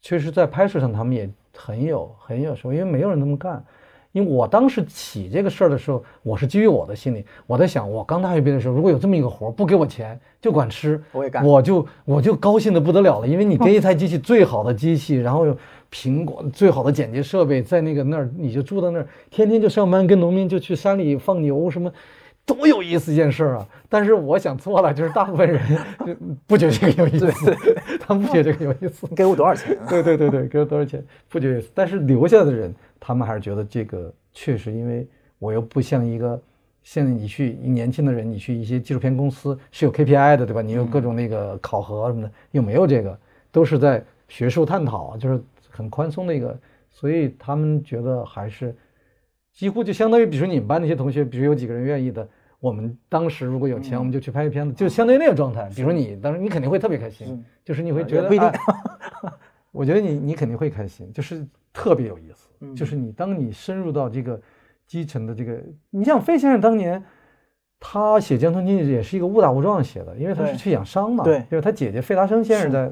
确实在拍摄上他们也很有很有说，因为没有人那么干。因为我当时起这个事儿的时候，我是基于我的心理，我在想，我刚大学毕业的时候，如果有这么一个活儿，不给我钱，就管吃，我也干，我就我就高兴的不得了了。因为你给一台机器，最好的机器，然后苹果最好的剪辑设备，在那个那儿，你就住到那儿，天天就上班，跟农民就去山里放牛什么。多有意思一件事儿啊！但是我想错了，就是大部分人不觉得这个有意思，他们不觉得这个有意思。给我多少钱？对对对对，给我多少钱？不觉得。但是留下的人，他们还是觉得这个确实，因为我又不像一个现在你去年轻的人，你去一些纪录片公司是有 KPI 的，对吧？你有各种那个考核什么的，又没有这个，都是在学术探讨，就是很宽松的一个，所以他们觉得还是几乎就相当于，比如说你们班那些同学，比如有几个人愿意的。我们当时如果有钱，我们就去拍个片子，就相当于那个状态。比如你当时，你肯定会特别开心，就是你会觉得不一定。我觉得你你肯定会开心，就是特别有意思。就是你当你深入到这个基层的这个，你像费先生当年，他写《江村经济》也是一个误打误撞写的，因为他是去养伤嘛。对，就是他姐姐费达生先生在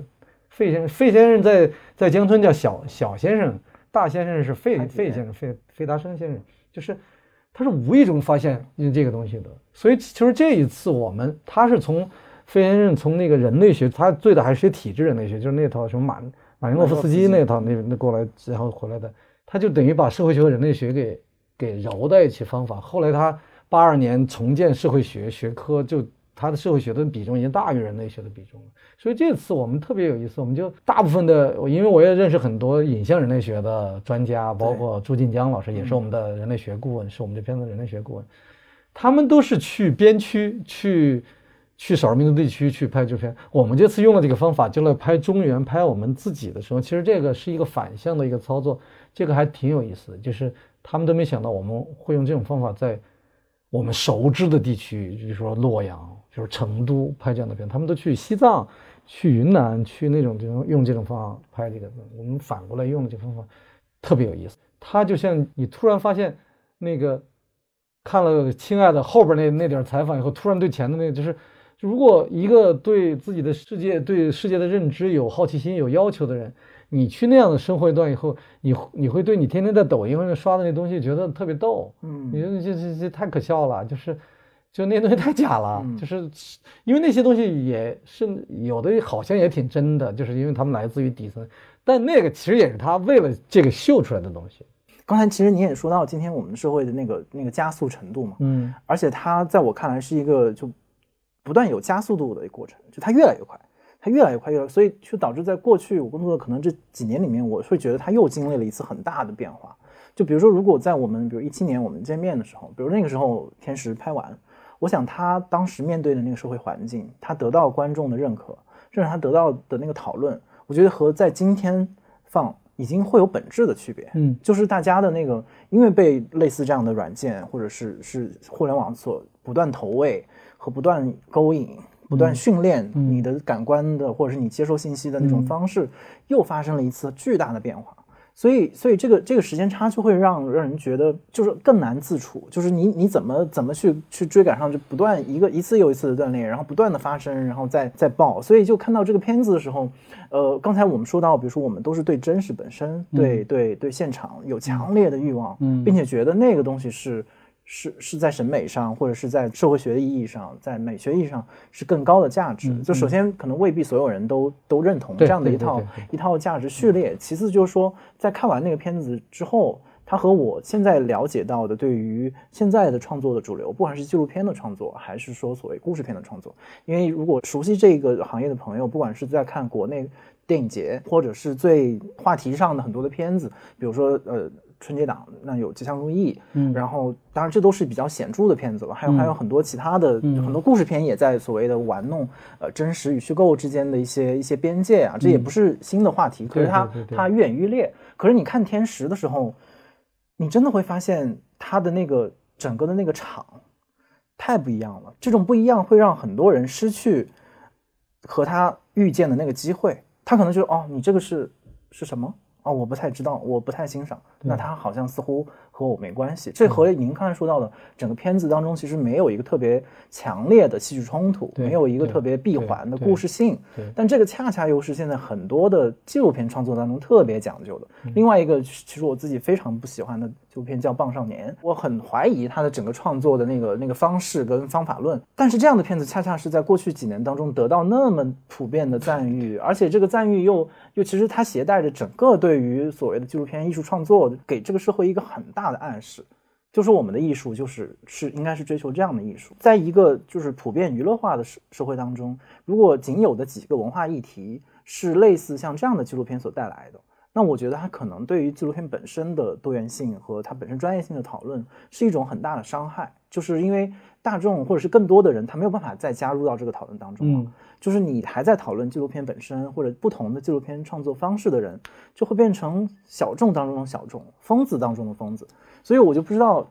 费先生，费先生在在江村叫小小先生，大先生是费费先生，费费达生先生，就是。他是无意中发现这个东西的，所以其实这一次我们他是从费恩任从那个人类学，他最早还是学体质人类学，就是那套什么马马林诺夫斯基那套那那过来然后回来的，他就等于把社会学和人类学给给揉在一起方法。后来他八二年重建社会学学科，就他的社会学的比重已经大于人类学的比重了。所以这次我们特别有意思，我们就大部分的，因为我也认识很多影像人类学的专家，包括朱晋江老师，也是我们的人类学顾问，是我们这片子人类学顾问。他们都是去边区、去去少数民族地区去拍这片。我们这次用了这个方法，就来拍中原、拍我们自己的时候，其实这个是一个反向的一个操作，这个还挺有意思。就是他们都没想到我们会用这种方法在我们熟知的地区，比如说洛阳、就是成都拍这样的片，他们都去西藏。去云南，去那种地方用这种方法拍这个，我们反过来用的这方法特别有意思。它就像你突然发现，那个看了《亲爱的》后边那那点采访以后，突然对钱的那个，就是如果一个对自己的世界、对世界的认知有好奇心、有要求的人，你去那样的生活一段以后，你你会对你天天在抖音上刷的那东西觉得特别逗，嗯，你觉得这这这太可笑了，就是。就那些东西太假了，就是因为那些东西也是有的，好像也挺真的，就是因为他们来自于底层，但那个其实也是他为了这个秀出来的东西。刚才其实你也说到今天我们社会的那个那个加速程度嘛，嗯，而且它在我看来是一个就不断有加速度的一个过程，就它越来越快，它越来越快，越所以就导致在过去我工作的可能这几年里面，我会觉得它又经历了一次很大的变化。就比如说，如果在我们比如一七年我们见面的时候，比如那个时候天时拍完。我想他当时面对的那个社会环境，他得到观众的认可，甚至他得到的那个讨论，我觉得和在今天放已经会有本质的区别。嗯，就是大家的那个，因为被类似这样的软件或者是是互联网所不断投喂和不断勾引、不断训练你的感官的，或者是你接收信息的那种方式，又发生了一次巨大的变化。所以，所以这个这个时间差就会让让人觉得就是更难自处，就是你你怎么怎么去去追赶上，就不断一个一次又一次的锻炼，然后不断的发生，然后再再爆。所以就看到这个片子的时候，呃，刚才我们说到，比如说我们都是对真实本身，对对对现场有强烈的欲望，并且觉得那个东西是。是是在审美上，或者是在社会学的意义上，在美学意义上是更高的价值。就首先可能未必所有人都都认同这样的一套一套价值序列。其次就是说，在看完那个片子之后，它和我现在了解到的对于现在的创作的主流，不管是纪录片的创作，还是说所谓故事片的创作，因为如果熟悉这个行业的朋友，不管是在看国内电影节，或者是最话题上的很多的片子，比如说呃。春节档那有《吉祥如意》，嗯，然后当然这都是比较显著的片子了，还有还有很多其他的很多故事片也在所谓的玩弄呃真实与虚构之间的一些一些边界啊，这也不是新的话题，可是它它愈演愈烈。可是你看《天时》的时候，你真的会发现它的那个整个的那个场太不一样了，这种不一样会让很多人失去和他遇见的那个机会，他可能就哦，你这个是是什么？哦，我不太知道，我不太欣赏。那他好像似乎和我没关系。这和您刚才说到的整个片子当中，其实没有一个特别强烈的戏剧冲突，没有一个特别闭环的故事性。但这个恰恰又是现在很多的纪录片创作当中特别讲究的。另外一个，其实我自己非常不喜欢的纪录片叫《棒少年》，我很怀疑他的整个创作的那个那个方式跟方法论。但是这样的片子恰恰是在过去几年当中得到那么普遍的赞誉，而且这个赞誉又又其实它携带着整个对于所谓的纪录片艺术创作给这个社会一个很大大的暗示，就是我们的艺术就是是应该是追求这样的艺术，在一个就是普遍娱乐化的社社会当中，如果仅有的几个文化议题是类似像这样的纪录片所带来的。那我觉得它可能对于纪录片本身的多元性和它本身专业性的讨论是一种很大的伤害，就是因为大众或者是更多的人他没有办法再加入到这个讨论当中了。就是你还在讨论纪录片本身或者不同的纪录片创作方式的人，就会变成小众当中的小众，疯子当中的疯子。所以我就不知道，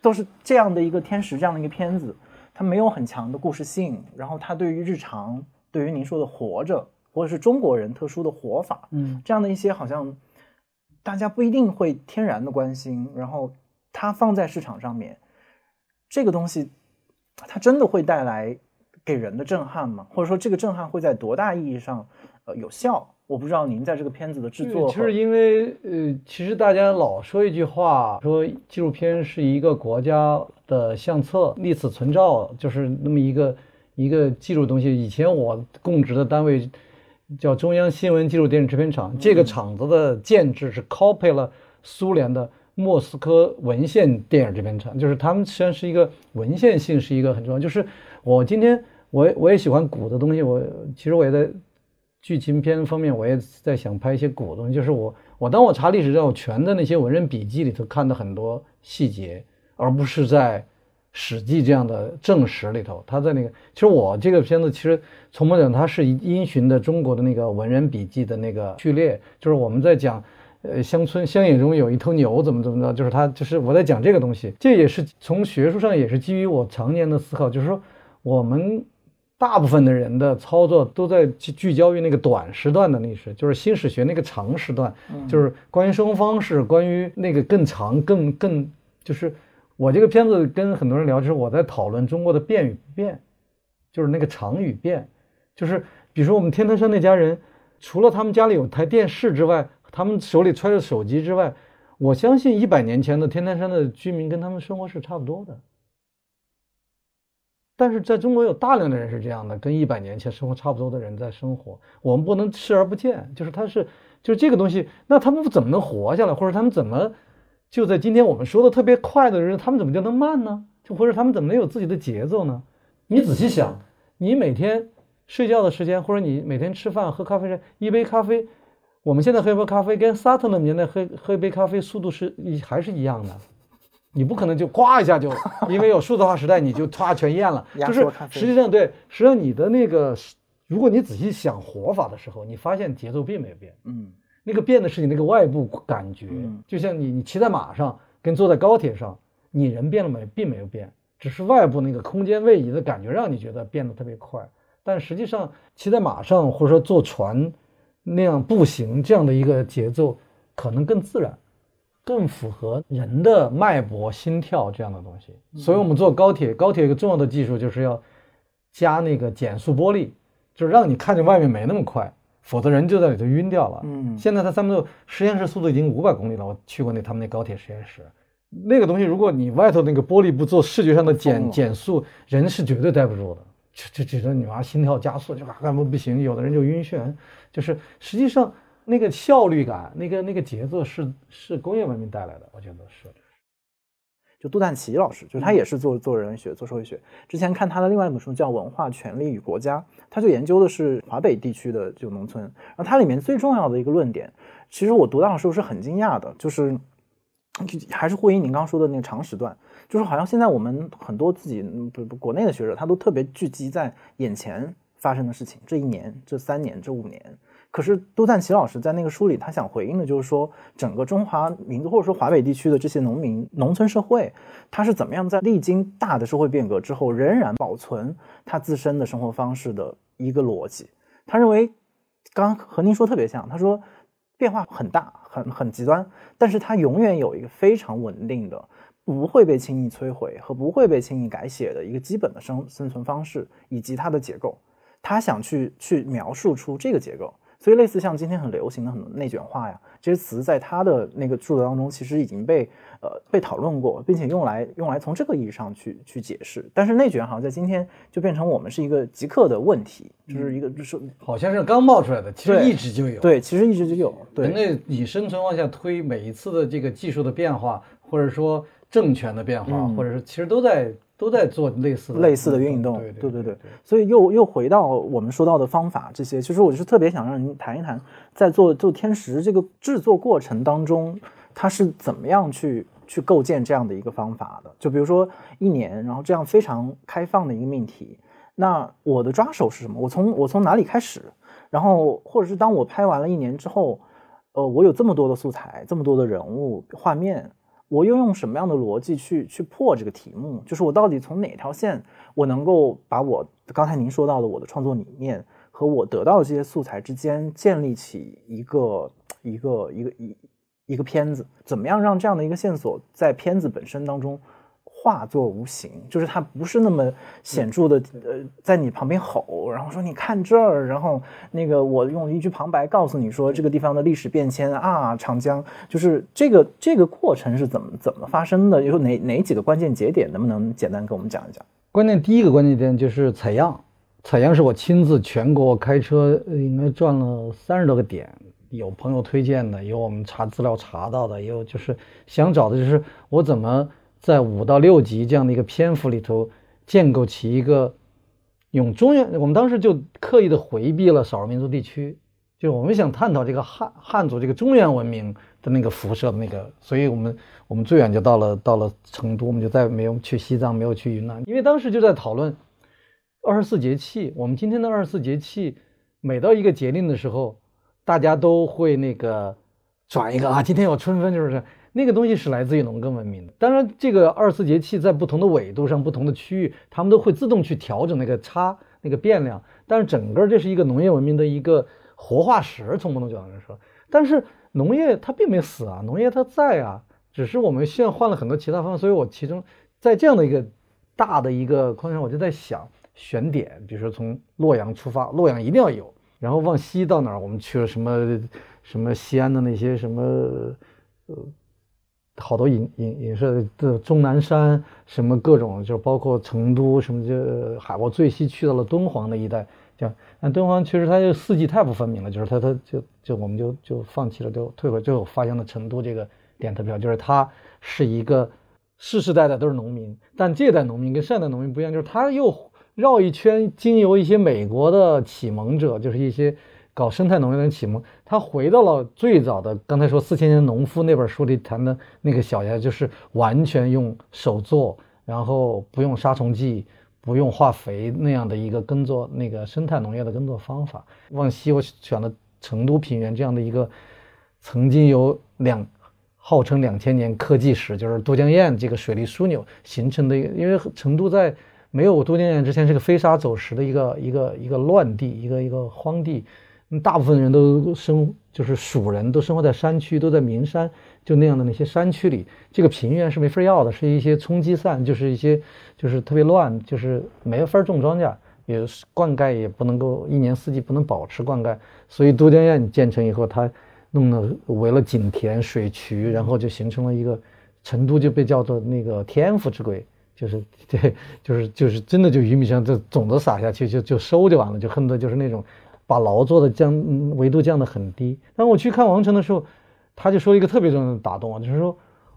都是这样的一个天使这样的一个片子，它没有很强的故事性，然后它对于日常，对于您说的活着。或者是中国人特殊的活法，嗯，这样的一些好像大家不一定会天然的关心，然后它放在市场上面，这个东西它真的会带来给人的震撼吗？或者说这个震撼会在多大意义上呃有效？我不知道您在这个片子的制作，就是因为呃，其实大家老说一句话，说纪录片是一个国家的相册，历史存照，就是那么一个一个记录东西。以前我供职的单位。叫中央新闻纪录电影制片厂，这个厂子的建制是 copy 了苏联的莫斯科文献电影制片厂，就是他们实际上是一个文献性是一个很重要。就是我今天我我也喜欢古的东西，我其实我也在剧情片方面我也在想拍一些古的东西。就是我我当我查历史之后，全在那些文人笔记里头看到很多细节，而不是在。史记这样的正史里头，他在那个，其实我这个片子其实从某种它是因循的中国的那个文人笔记的那个序列，就是我们在讲，呃，乡村乡野中有一头牛怎么怎么着，就是他就是我在讲这个东西，这也是从学术上也是基于我常年的思考，就是说我们大部分的人的操作都在聚焦于那个短时段的历史，就是新史学那个长时段，就是关于生活方式，关于那个更长更更就是。我这个片子跟很多人聊，就是我在讨论中国的变与不变，就是那个常与变，就是比如说我们天台山那家人，除了他们家里有台电视之外，他们手里揣着手机之外，我相信一百年前的天台山的居民跟他们生活是差不多的。但是在中国有大量的人是这样的，跟一百年前生活差不多的人在生活，我们不能视而不见，就是他是就是这个东西，那他们怎么能活下来，或者他们怎么？就在今天，我们说的特别快的人，他们怎么就能慢呢？就或者他们怎么能有自己的节奏呢？你仔细想，你每天睡觉的时间，或者你每天吃饭喝咖啡时，一杯咖啡，我们现在喝一杯咖啡，跟萨特那年代喝喝一杯咖啡速度是一还是一样的。你不可能就呱一下就，因为有数字化时代，你就唰全咽了。就是实际上对，实际上你的那个，如果你仔细想活法的时候，你发现节奏并没有变。嗯。那个变的是你那个外部感觉，就像你你骑在马上跟坐在高铁上，你人变了没？并没有变，只是外部那个空间位移的感觉让你觉得变得特别快。但实际上骑在马上或者说坐船那样步行这样的一个节奏，可能更自然，更符合人的脉搏、心跳这样的东西。所以我们坐高铁，高铁一个重要的技术就是要加那个减速玻璃，就是让你看见外面没那么快。否则人就在里头晕掉了。嗯，现在它三分实验室速度已经五百公里了。我去过那他们那高铁实验室，那个东西，如果你外头那个玻璃不做视觉上的减减速，人是绝对待不住的。就就觉得女娃心跳加速就啊干不不行，有的人就晕眩。就是实际上那个效率感，那个那个节奏是是工业文明带来的，我觉得是。就杜赞奇老师，就是他也是做做人文学、做社会学。之前看他的另外一本书叫《文化、权力与国家》，他就研究的是华北地区的这个农村。然后它里面最重要的一个论点，其实我读到的时候是很惊讶的，就是还是呼应您刚刚说的那个长时段，就是好像现在我们很多自己不不国内的学者，他都特别聚集在眼前发生的事情，这一年、这三年、这五年。可是杜赞奇老师在那个书里，他想回应的就是说，整个中华民族或者说华北地区的这些农民、农村社会，他是怎么样在历经大的社会变革之后，仍然保存他自身的生活方式的一个逻辑。他认为，刚和您说特别像，他说，变化很大，很很极端，但是它永远有一个非常稳定的，不会被轻易摧毁和不会被轻易改写的一个基本的生生存方式以及它的结构。他想去去描述出这个结构。所以，类似像今天很流行的很多内卷化呀，这些词在他的那个著作当中，其实已经被呃被讨论过，并且用来用来从这个意义上去去解释。但是内卷好像在今天就变成我们是一个极客的问题，就是一个就是好像是刚冒出来的，其实一直就有。对，其实一直就有。人类以生存往下推，每一次的这个技术的变化，或者说政权的变化，或者是其实都在。都在做类似类似的运动，对对对，所以又又回到我们说到的方法这些，其实我就是特别想让您谈一谈，在做做天时这个制作过程当中，它是怎么样去去构建这样的一个方法的？就比如说一年，然后这样非常开放的一个命题，那我的抓手是什么？我从我从哪里开始？然后或者是当我拍完了一年之后，呃，我有这么多的素材，这么多的人物画面。我又用什么样的逻辑去去破这个题目？就是我到底从哪条线，我能够把我刚才您说到的我的创作理念和我得到的这些素材之间建立起一个一个一个一一个片子？怎么样让这样的一个线索在片子本身当中？化作无形，就是它不是那么显著的，呃，在你旁边吼，然后说你看这儿，然后那个我用一句旁白告诉你说这个地方的历史变迁啊，长江，就是这个这个过程是怎么怎么发生的？有哪哪几个关键节点？能不能简单跟我们讲一讲？关键第一个关键点就是采样，采样是我亲自全国开车，应该转了三十多个点，有朋友推荐的，有我们查资料查到的，也有就是想找的就是我怎么。在五到六集这样的一个篇幅里头，建构起一个用中原，我们当时就刻意的回避了少数民族地区，就我们想探讨这个汉汉族这个中原文明的那个辐射的那个，所以我们我们最远就到了到了成都，我们就再没有去西藏，没有去云南，因为当时就在讨论二十四节气，我们今天的二十四节气，每到一个节令的时候，大家都会那个转一个啊，今天有春分，就是。那个东西是来自于农耕文明的，当然，这个二十四节气在不同的纬度上、不同的区域，他们都会自动去调整那个差、那个变量。但是整个这是一个农业文明的一个活化石，从某种角度来说。但是农业它并没死啊，农业它在啊，只是我们现在换了很多其他方法。所以我其中在这样的一个大的一个框架，我就在想选点，比如说从洛阳出发，洛阳一定要有，然后往西到哪儿？我们去了什么什么西安的那些什么呃。好多影影影视的终南山，什么各种，就包括成都什么，就海。我最西去到了敦煌那一带，叫但敦煌其实它就四季太不分明了，就是它它就就我们就就放弃了，就退回，最后发现了成都这个点特票就是它是一个世世代代都是农民，但这代农民跟上代农民不一样，就是他又绕一圈，经由一些美国的启蒙者，就是一些。搞生态农业的启蒙，他回到了最早的刚才说四千年农夫那本书里谈的那个小家，就是完全用手做，然后不用杀虫剂、不用化肥那样的一个耕作，那个生态农业的耕作方法。往西，我选了成都平原这样的一个曾经有两号称两千年科技史，就是都江堰这个水利枢纽形成的。因为成都在没有都江堰之前是个飞沙走石的一个一个一个乱地，一个一个荒地。大部分人都生就是蜀人，都生活在山区，都在名山，就那样的那些山区里。这个平原是没法要的，是一些冲积散，就是一些就是特别乱，就是没法种庄稼，也灌溉也不能够一年四季不能保持灌溉。所以都江堰建成以后，它弄得围了井田水渠，然后就形成了一个成都就被叫做那个天府之国，就是对，就是就是真的就玉米香这种子撒下去就就收就完了，就恨不得就是那种。把劳作的降维度降得很低。当我去看王成的时候，他就说一个特别重要的打动我，就是说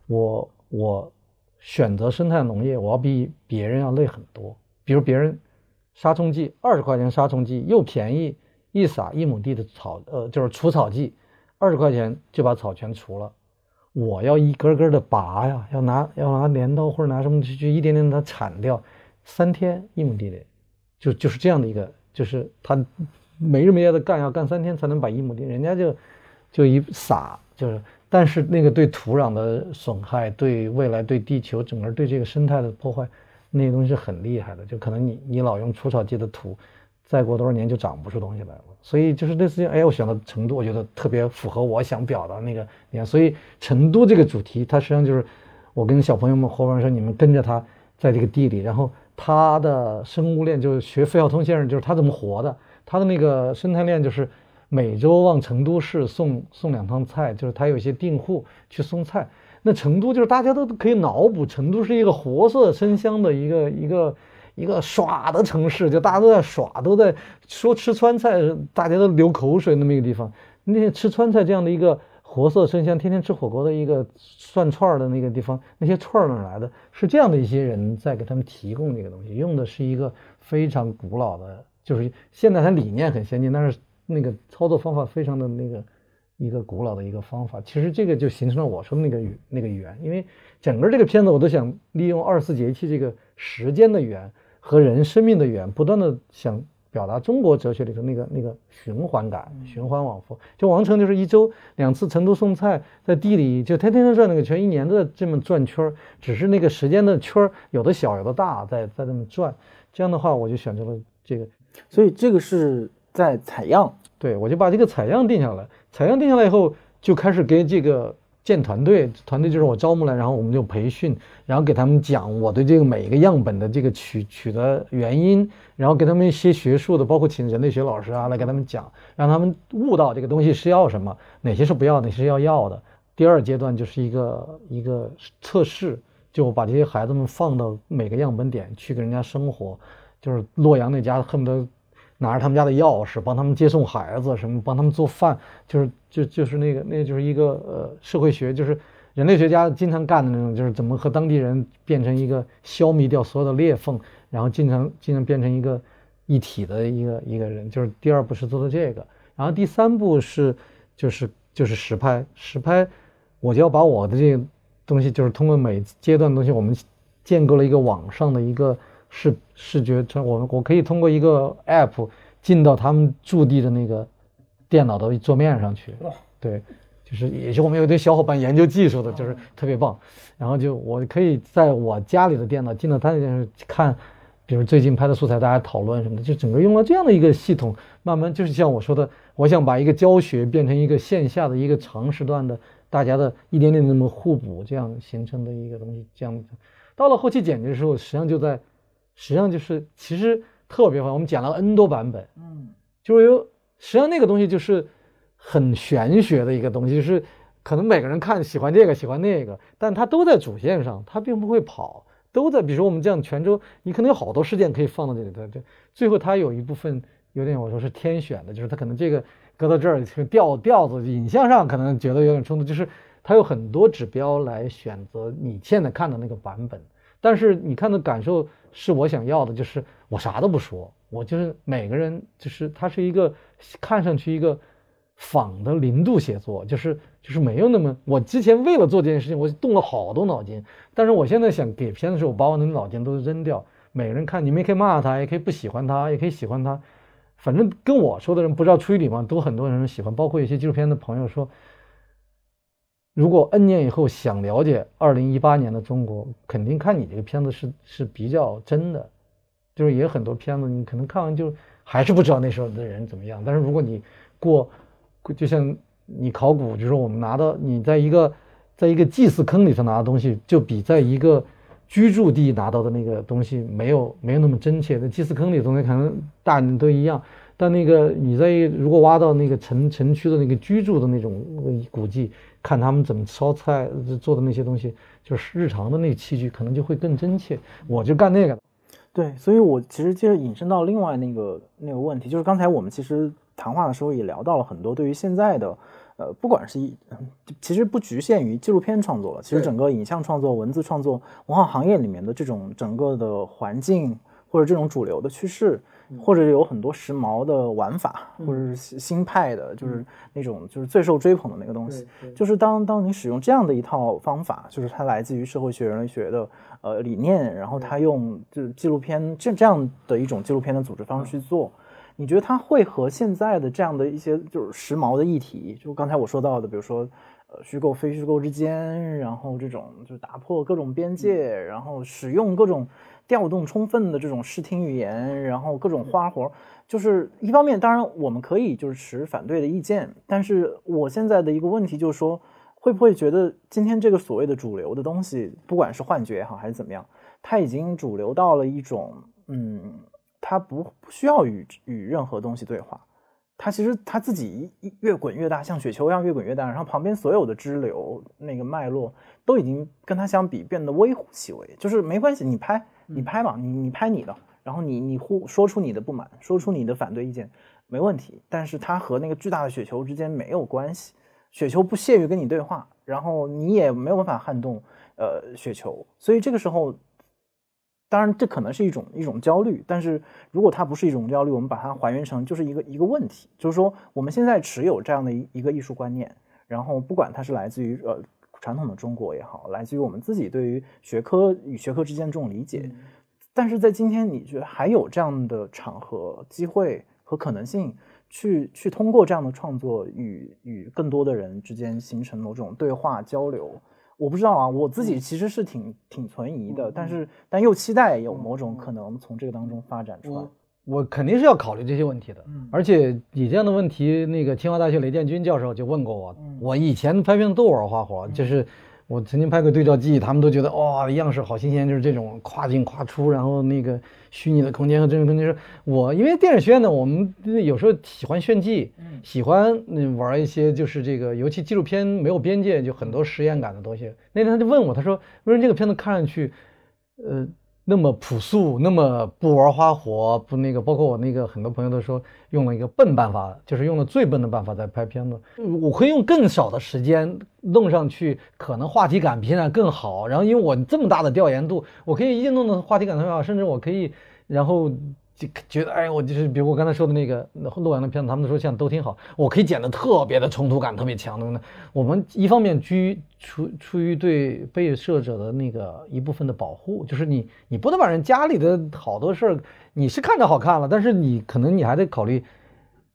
我我选择生态农业，我要比别人要累很多。比如别人杀虫剂二十块钱，杀虫剂又便宜，一撒一亩地的草，呃，就是除草剂，二十块钱就把草全除了。我要一根根的拔呀，要拿要拿镰刀或者拿什么去去一点点的铲掉，三天一亩地的，就就是这样的一个，就是他。没日没夜的干，要干三天才能把一亩地，人家就就一撒，就是，但是那个对土壤的损害，对未来对地球整个对这个生态的破坏，那些东西是很厉害的。就可能你你老用除草剂的土，再过多少年就长不出东西来了。所以就是这事情，哎，我选到成都，我觉得特别符合我想表达那个。你看，所以成都这个主题，它实际上就是我跟小朋友们伙伴说，你们跟着他在这个地里，然后他的生物链就是学费孝通先生，就是他怎么活的，他的那个生态链就是每周往成都市送送两趟菜，就是他有一些订户去送菜。那成都就是大家都可以脑补，成都是一个活色生香的一个一个。一个耍的城市，就大家都在耍，都在说吃川菜，大家都流口水那么一个地方。那些吃川菜这样的一个活色生香、天天吃火锅的一个涮串的那个地方，那些串哪来的？是这样的一些人在给他们提供这个东西，用的是一个非常古老的，就是现在它理念很先进，但是那个操作方法非常的那个一个古老的一个方法。其实这个就形成了我说的那个语那个语言，因为整个这个片子我都想利用二十四节气这个时间的语言。和人生命的缘，不断的想表达中国哲学里头那个那个循环感，循环往复。就王成就是一周两次成都送菜，在地里就天天天转那个圈，一年都在这么转圈儿，只是那个时间的圈儿有的小有的大，在在这么转。这样的话，我就选择了这个。所以这个是在采样，对我就把这个采样定下来。采样定下来以后，就开始给这个。建团队，团队就是我招募来，然后我们就培训，然后给他们讲我对这个每一个样本的这个取取的原因，然后给他们一些学术的，包括请人类学老师啊来给他们讲，让他们悟到这个东西是要什么，哪些是不要，哪些是要要的。第二阶段就是一个一个测试，就把这些孩子们放到每个样本点去跟人家生活，就是洛阳那家恨不得。拿着他们家的钥匙，帮他们接送孩子，什么帮他们做饭，就是就就是那个，那就是一个呃社会学，就是人类学家经常干的那种，就是怎么和当地人变成一个消灭掉所有的裂缝，然后经常经常变成一个一体的一个一个人。就是第二步是做的这个，然后第三步是就是就是实拍，实拍我就要把我的这个东西，就是通过每阶段东西，我们建构了一个网上的一个。视视觉，我们我可以通过一个 app 进到他们驻地的那个电脑的桌面上去。对，就是也是我们有一堆小伙伴研究技术的，就是特别棒。然后就我可以在我家里的电脑进到他那边看，比如最近拍的素材，大家讨论什么的，就整个用了这样的一个系统，慢慢就是像我说的，我想把一个教学变成一个线下的一个长时段的，大家的一点点那么互补，这样形成的一个东西。这样到了后期剪辑的时候，实际上就在。实际上就是，其实特别好，我们讲了 N 多版本，嗯，就是有，实际上那个东西就是很玄学的一个东西，就是可能每个人看喜欢这个喜欢那个，但它都在主线上，它并不会跑，都在。比如说我们这样泉州，你可能有好多事件可以放到这里头，就最后它有一部分有点我说是天选的，就是它可能这个搁到这儿调调子，影像上可能觉得有点冲突，就是它有很多指标来选择你现在看的那个版本。但是你看的感受是我想要的，就是我啥都不说，我就是每个人，就是他是一个看上去一个仿的零度写作，就是就是没有那么。我之前为了做这件事情，我动了好多脑筋，但是我现在想给片子的时候，我把我的脑筋都扔掉。每个人看，你们也可以骂他，也可以不喜欢他，也可以喜欢他，反正跟我说的人不知道出于礼貌，都很多人喜欢，包括一些纪录片的朋友说。如果 N 年以后想了解2018年的中国，肯定看你这个片子是是比较真的，就是也很多片子你可能看完就还是不知道那时候的人怎么样。但是如果你过，就像你考古，就是我们拿到你在一个在一个祭祀坑里头拿的东西，就比在一个居住地拿到的那个东西没有没有那么真切。在祭祀坑里东西可能大人都一样，但那个你在如果挖到那个城城区的那个居住的那种古迹。看他们怎么烧菜做的那些东西，就是日常的那器具，可能就会更真切。我就干那个。对，所以我其实接着引申到另外那个那个问题，就是刚才我们其实谈话的时候也聊到了很多，对于现在的，呃，不管是一，其实不局限于纪录片创作了，其实整个影像创作、文字创作、文化行业里面的这种整个的环境或者这种主流的趋势。或者有很多时髦的玩法，或者是新派的，就是那种就是最受追捧的那个东西。就是当当你使用这样的一套方法，就是它来自于社会学、人类学的呃理念，然后它用就是纪录片这这样的一种纪录片的组织方式去做，你觉得它会和现在的这样的一些就是时髦的议题，就刚才我说到的，比如说呃虚构非虚构之间，然后这种就打破各种边界，然后使用各种调动充分的这种视听语言，然后各种花活，就是一方面，当然我们可以就是持反对的意见，但是我现在的一个问题就是说，会不会觉得今天这个所谓的主流的东西，不管是幻觉也好还是怎么样，它已经主流到了一种嗯。它不不需要与与任何东西对话，它其实它自己越滚越大，像雪球一样越滚越大，然后旁边所有的支流那个脉络都已经跟它相比变得微乎其微。就是没关系，你拍你拍吧，你你拍你的，然后你你呼说出你的不满，说出你的反对意见，没问题。但是它和那个巨大的雪球之间没有关系，雪球不屑于跟你对话，然后你也没有办法撼动呃雪球，所以这个时候。当然，这可能是一种一种焦虑，但是如果它不是一种焦虑，我们把它还原成就是一个一个问题，就是说我们现在持有这样的一一个艺术观念，然后不管它是来自于呃传统的中国也好，来自于我们自己对于学科与学科之间这种理解，但是在今天，你觉得还有这样的场合、机会和可能性，去去通过这样的创作与与更多的人之间形成某种对话交流。我不知道啊，我自己其实是挺挺存疑的，但是但又期待有某种可能从这个当中发展出来。我肯定是要考虑这些问题的，而且你这样的问题，那个清华大学雷建军教授就问过我。我以前拍片都玩花活，就是我曾经拍过对照记，他们都觉得哇，样式好新鲜，就是这种跨进跨出，然后那个。虚拟的空间和真实空间是我，因为电影学院呢，我们有时候喜欢炫技，喜欢玩一些就是这个，尤其纪录片没有边界，就很多实验感的东西。那天他就问我，他说：“为什么这个片子看上去，呃？”那么朴素，那么不玩花活，不那个，包括我那个很多朋友都说用了一个笨办法，就是用了最笨的办法在拍片子。我可以用更少的时间弄上去，可能话题感比现在更好。然后因为我这么大的调研度，我可以一定弄的话题感很好，甚至我可以，然后。就觉得哎，我就是比如我刚才说的那个洛阳的片子，他们说像都挺好，我可以剪的特别的冲突感特别强的。我们一方面居出出于对被摄者的那个一部分的保护，就是你你不能把人家里的好多事儿，你是看着好看了，但是你可能你还得考虑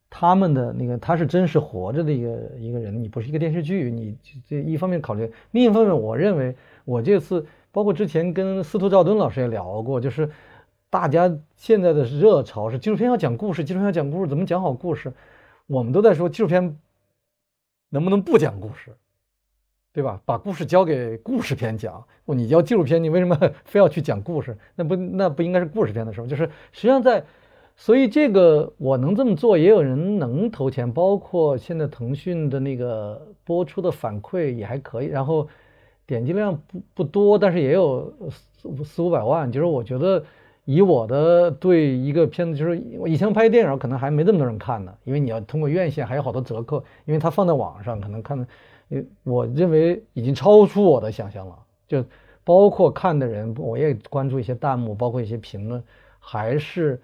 他们的那个他是真实活着的一个一个人，你不是一个电视剧，你这一方面考虑，另一方面我认为我这次包括之前跟司徒兆敦老师也聊过，就是。大家现在的热潮是纪录片要讲故事，纪录片要讲故事，怎么讲好故事？我们都在说纪录片能不能不讲故事，对吧？把故事交给故事片讲。你教纪录片，你为什么非要去讲故事？那不那不应该是故事片的时候？就是实际上在，所以这个我能这么做，也有人能投钱，包括现在腾讯的那个播出的反馈也还可以，然后点击量不不多，但是也有四四五百万。就是我觉得。以我的对一个片子，就是我以前拍电影可能还没那么多人看呢，因为你要通过院线还有好多折扣，因为它放在网上可能看的，我认为已经超出我的想象了。就包括看的人，我也关注一些弹幕，包括一些评论，还是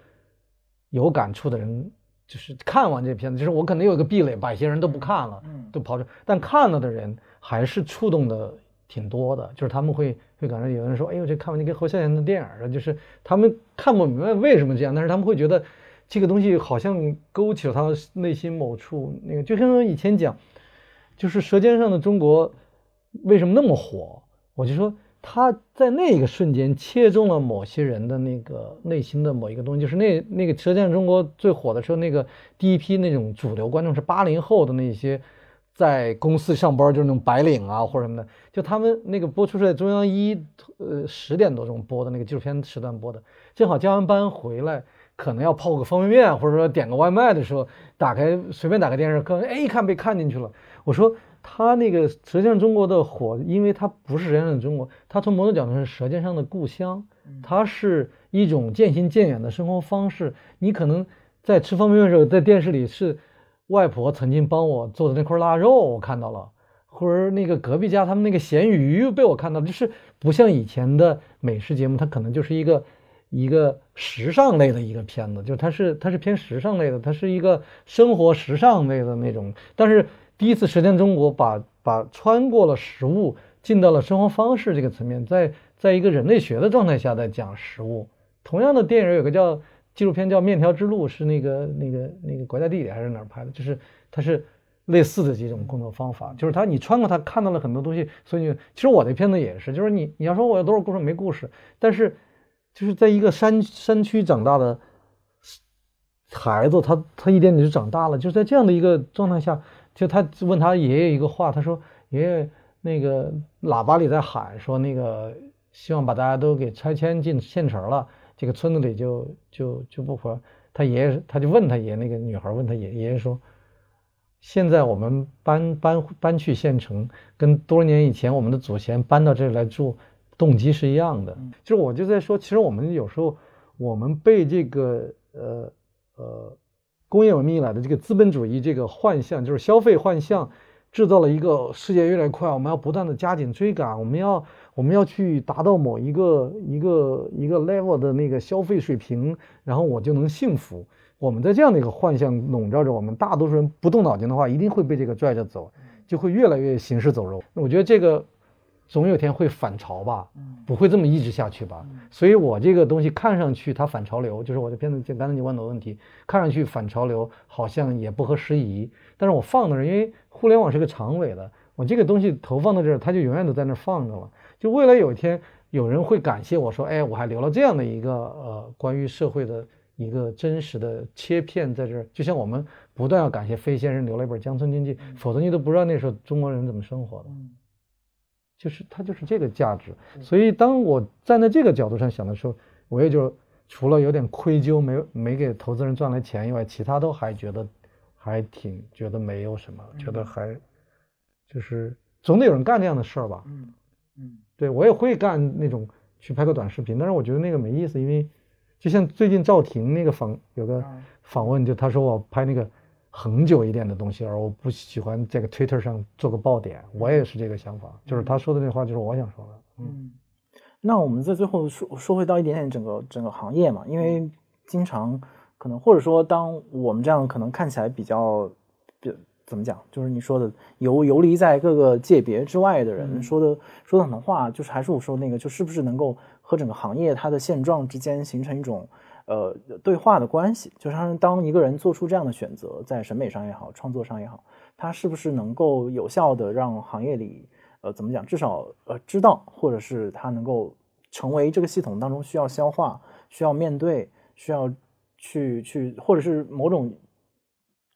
有感触的人，就是看完这片子，就是我可能有一个壁垒，把一些人都不看了，都跑出，但看了的人还是触动的。挺多的，就是他们会就感觉有人说，哎呦，这看完就跟侯孝贤的电影了，就是他们看不明白为什么这样，但是他们会觉得这个东西好像勾起了他内心某处那个，就像以前讲，就是《舌尖上的中国》为什么那么火，我就说他在那个瞬间切中了某些人的那个内心的某一个东西，就是那那个《舌尖上中国》最火的时候，那个第一批那种主流观众是八零后的那些。在公司上班就是那种白领啊或者什么的，就他们那个播出是在中央一呃十点多钟播的那个纪录片时段播的，正好加完班回来，可能要泡个方便面或者说点个外卖的时候，打开随便打开电视，可能哎一看被看进去了。我说他那个《舌尖上中国》的火，因为它不是《舌尖上的中国》，它从某种角度是《舌尖上的故乡》，它是一种渐行渐远的生活方式。你可能在吃方便面的时候，在电视里是。外婆曾经帮我做的那块腊肉，我看到了；或者那个隔壁家他们那个咸鱼被我看到了，就是不像以前的美食节目，它可能就是一个一个时尚类的一个片子，就它是它是偏时尚类的，它是一个生活时尚类的那种。但是第一次《舌尖中国》把把穿过了食物，进到了生活方式这个层面，在在一个人类学的状态下在讲食物。同样的电影有个叫。纪录片叫《面条之路》，是那个、那个、那个国家地理还是哪儿拍的？就是它是类似的这种工作方法，就是他你穿过它看到了很多东西，所以其实我的片子也是，就是你你要说我有多少故事没故事，但是就是在一个山山区长大的孩子，他他一点点就长大了，就是在这样的一个状态下，就他问他爷爷一个话，他说爷爷那个喇叭里在喊说那个希望把大家都给拆迁进县城了，这个村子里就就就不活。他爷爷他就问他爷那个女孩问他爷爷爷说。现在我们搬搬搬去县城，跟多年以前我们的祖先搬到这里来住，动机是一样的。就是我就在说，其实我们有时候我们被这个呃呃工业文明以来的这个资本主义这个幻象，就是消费幻象，制造了一个世界越来越快，我们要不断的加紧追赶，我们要我们要去达到某一个一个一个 level 的那个消费水平，然后我就能幸福。我们在这样的一个幻象笼罩着我们，大多数人不动脑筋的话，一定会被这个拽着走，就会越来越行尸走肉。我觉得这个总有天会反潮吧，不会这么一直下去吧。所以我这个东西看上去它反潮流，就是我的片子就刚才你问的问题，看上去反潮流好像也不合时宜。但是我放那儿，因为互联网是个长尾的，我这个东西投放到这儿，它就永远都在那儿放着了。就未来有一天有人会感谢我说，哎，我还留了这样的一个呃关于社会的。一个真实的切片在这儿，就像我们不断要感谢费先生留了一本《乡村经济》，否则你都不知道那时候中国人怎么生活的。就是它就是这个价值。所以当我站在这个角度上想的时候，我也就除了有点愧疚，没没给投资人赚来钱以外，其他都还觉得还挺觉得没有什么，觉得还就是总得有人干这样的事儿吧。嗯嗯，对我也会干那种去拍个短视频，但是我觉得那个没意思，因为。就像最近赵婷那个访有个访问，就他说我拍那个恒久一点的东西，而我不喜欢这个 Twitter 上做个爆点。我也是这个想法，就是他说的那话就是我想说的。嗯，那我们在最后说说回到一点点整个整个行业嘛，因为经常可能或者说当我们这样可能看起来比较，比怎么讲，就是你说的游游离在各个界别之外的人说的说的很多话，就是还是我说那个，就是不是能够。和整个行业它的现状之间形成一种呃对话的关系，就是当一个人做出这样的选择，在审美上也好，创作上也好，他是不是能够有效的让行业里呃怎么讲，至少呃知道，或者是他能够成为这个系统当中需要消化、需要面对、需要去去，或者是某种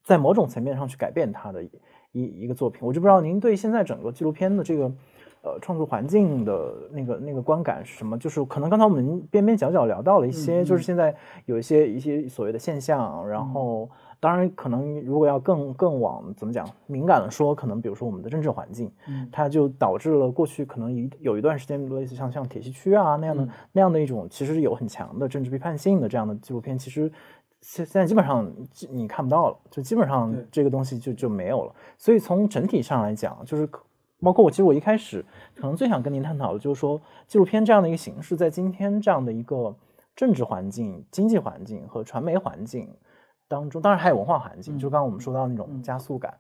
在某种层面上去改变他的一一个作品。我就不知道您对现在整个纪录片的这个。呃，创作环境的那个那个观感是什么？就是可能刚才我们边边角角聊到了一些，就是现在有一些一些所谓的现象。然后，当然可能如果要更更往怎么讲敏感的说，可能比如说我们的政治环境，嗯它就导致了过去可能一有一段时间，类似像像铁西区啊那样的那样的一种，其实有很强的政治批判性的这样的纪录片，其实现现在基本上你看不到了，就基本上这个东西就就没有了。所以从整体上来讲，就是。包括我，其实我一开始可能最想跟您探讨的，就是说纪录片这样的一个形式，在今天这样的一个政治环境、经济环境和传媒环境当中，当然还有文化环境，就刚刚我们说到那种加速感，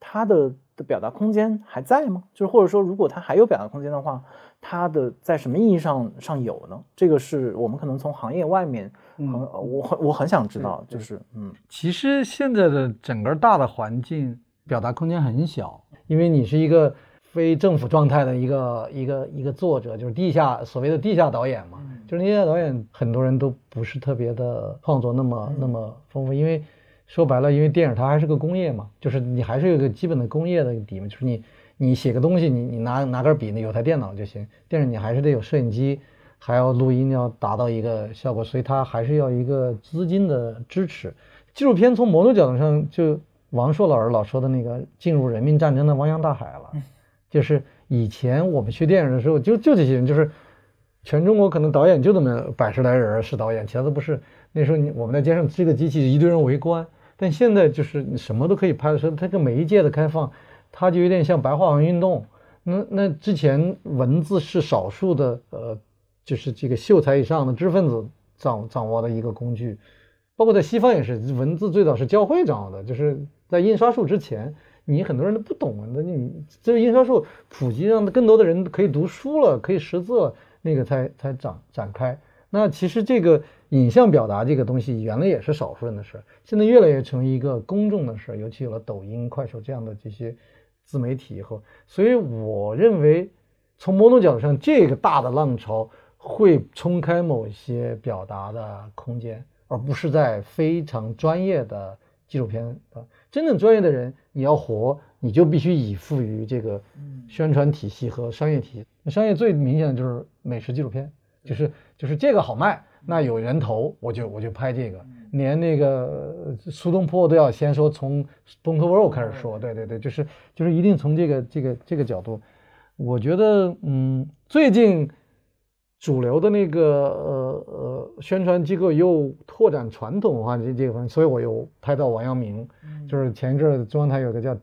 它的的表达空间还在吗？就是或者说，如果它还有表达空间的话，它的在什么意义上上有呢？这个是我们可能从行业外面，很我很我很想知道，就是嗯，其实现在的整个大的环境表达空间很小，因为你是一个。非政府状态的一个一个一个作者，就是地下所谓的地下导演嘛，就是地下导演很多人都不是特别的创作那么那么丰富，因为说白了，因为电影它还是个工业嘛，就是你还是有个基本的工业的底嘛，就是你你写个东西，你你拿拿根笔，有台电脑就行。电影你还是得有摄影机，还要录音，要达到一个效果，所以它还是要一个资金的支持。纪录片从某种角度上，就王朔老师老说的那个进入人民战争的汪洋大海了。就是以前我们学电影的时候，就就这些人，就是全中国可能导演就这么百十来人是导演，其他都不是。那时候你我们在街上支个机器，一堆人围观。但现在就是你什么都可以拍的时候，它这媒介的开放，它就有点像白话文运动。那那之前文字是少数的，呃，就是这个秀才以上的知识分子掌掌握的一个工具，包括在西方也是，文字最早是教会掌握的，就是在印刷术之前。你很多人都不懂，那你这个印刷术普及，让更多的人可以读书了，可以识字了，那个才才展展开。那其实这个影像表达这个东西，原来也是少数人的事儿，现在越来越成为一个公众的事儿，尤其有了抖音、快手这样的这些自媒体以后，所以我认为，从某种角度上，这个大的浪潮会冲开某些表达的空间，而不是在非常专业的纪录片啊，真正专业的人，你要活。你就必须依附于这个宣传体系和商业体系。那商业最明显的就是美食纪录片，就是就是这个好卖，那有人投，我就我就拍这个。连那个苏东坡都要先说从东坡肉开始说，对对对，就是就是一定从这个这个这个角度。我觉得，嗯，最近主流的那个呃呃宣传机构又拓展传统文化这这个方面，所以我又拍到王阳明，就是前一阵中央台有个叫。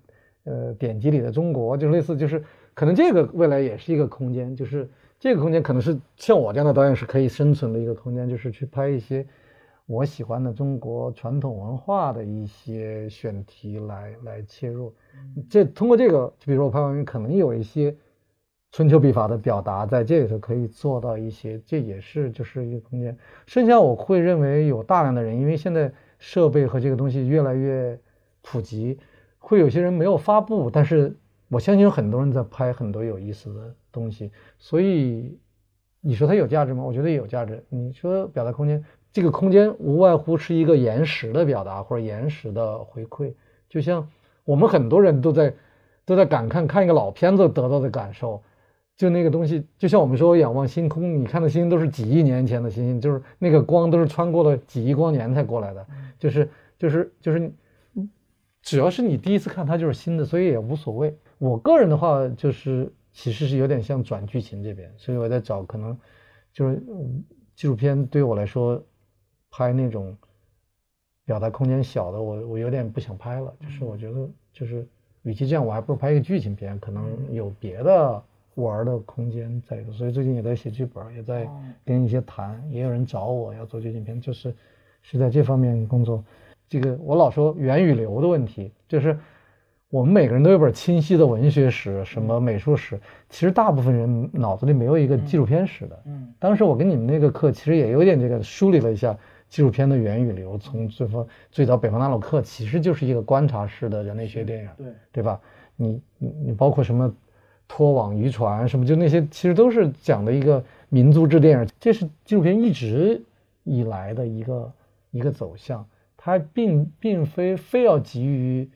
呃，典籍里的中国就是类似，就是可能这个未来也是一个空间，就是这个空间可能是像我这样的导演是可以生存的一个空间，就是去拍一些我喜欢的中国传统文化的一些选题来来切入。这通过这个，就比如说我拍完可能有一些春秋笔法的表达，在这里头可以做到一些，这也是就是一个空间。剩下我会认为有大量的人，因为现在设备和这个东西越来越普及。会有些人没有发布，但是我相信有很多人在拍很多有意思的东西，所以你说它有价值吗？我觉得有价值。你说表达空间，这个空间无外乎是一个延时的表达或者延时的回馈，就像我们很多人都在都在感慨看一个老片子得到的感受，就那个东西，就像我们说仰望星空，你看的星星都是几亿年前的星星，就是那个光都是穿过了几亿光年才过来的，就是就是就是。只要是你第一次看它就是新的，所以也无所谓。我个人的话就是其实是有点像转剧情这边，所以我在找可能就是纪录片对我来说拍那种表达空间小的，我我有点不想拍了。就是我觉得就是与其这样，我还不如拍一个剧情片，可能有别的玩的空间在。所以最近也在写剧本，也在跟一些谈，也有人找我要做剧情片，就是是在这方面工作。这个我老说源与流的问题，就是我们每个人都有本清晰的文学史，什么美术史，其实大部分人脑子里没有一个纪录片史的。嗯，当时我跟你们那个课其实也有点这个梳理了一下纪录片的源与流，从最方最早北方纳鲁克其实就是一个观察式的人类学电影，对对吧？你你你包括什么拖网渔船什么，就那些其实都是讲的一个民族志电影，这是纪录片一直以来的一个一个走向。它并并非非要急于，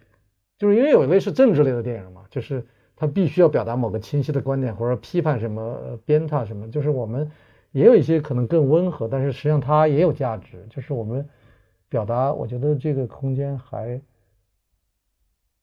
就是因为有一类是政治类的电影嘛，就是它必须要表达某个清晰的观点或者批判什么、鞭挞什么。就是我们也有一些可能更温和，但是实际上它也有价值。就是我们表达，我觉得这个空间还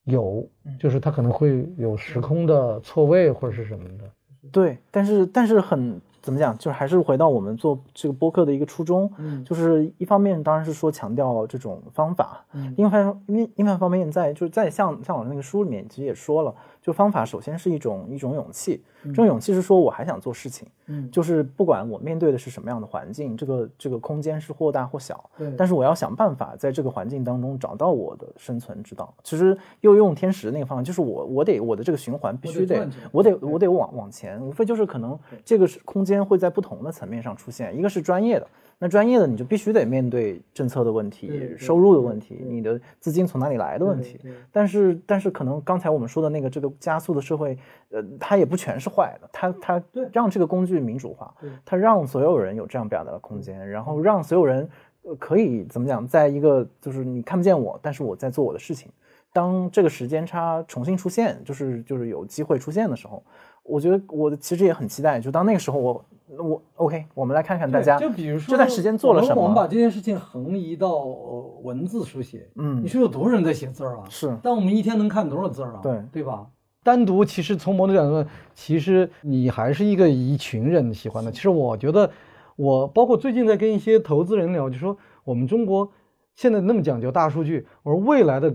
有，就是它可能会有时空的错位或者是什么的。对，但是但是很。怎么讲？就是还是回到我们做这个播客的一个初衷，嗯，就是一方面当然是说强调这种方法，嗯，另外另另外一方面在就是在像像我那个书里面其实也说了。就方法首先是一种一种勇气，这种勇气是说我还想做事情，嗯，就是不管我面对的是什么样的环境，这个这个空间是或大或小，对，但是我要想办法在这个环境当中找到我的生存之道。其实又用天使的那个方法，就是我我得我的这个循环必须得我得我得往往前，无非就是可能这个是空间会在不同的层面上出现，一个是专业的。那专业的你就必须得面对政策的问题、收入的问题、你的资金从哪里来的问题。但是，但是可能刚才我们说的那个这个加速的社会，呃，它也不全是坏的。它它让这个工具民主化，它让所有人有这样表达的空间，然后让所有人可以怎么讲，在一个就是你看不见我，但是我在做我的事情。当这个时间差重新出现，就是就是有机会出现的时候，我觉得我其实也很期待，就当那个时候我。我 OK，我们来看看大家，就比如说这段时间做了什么。我们把这件事情横移到文字书写，嗯，你说有多少人在写字儿啊？是，但我们一天能看多少字儿啊？对，对吧？单独其实从某种角度说，其实你还是一个一群人喜欢的。其实我觉得，我包括最近在跟一些投资人聊，就说我们中国现在那么讲究大数据，我说未来的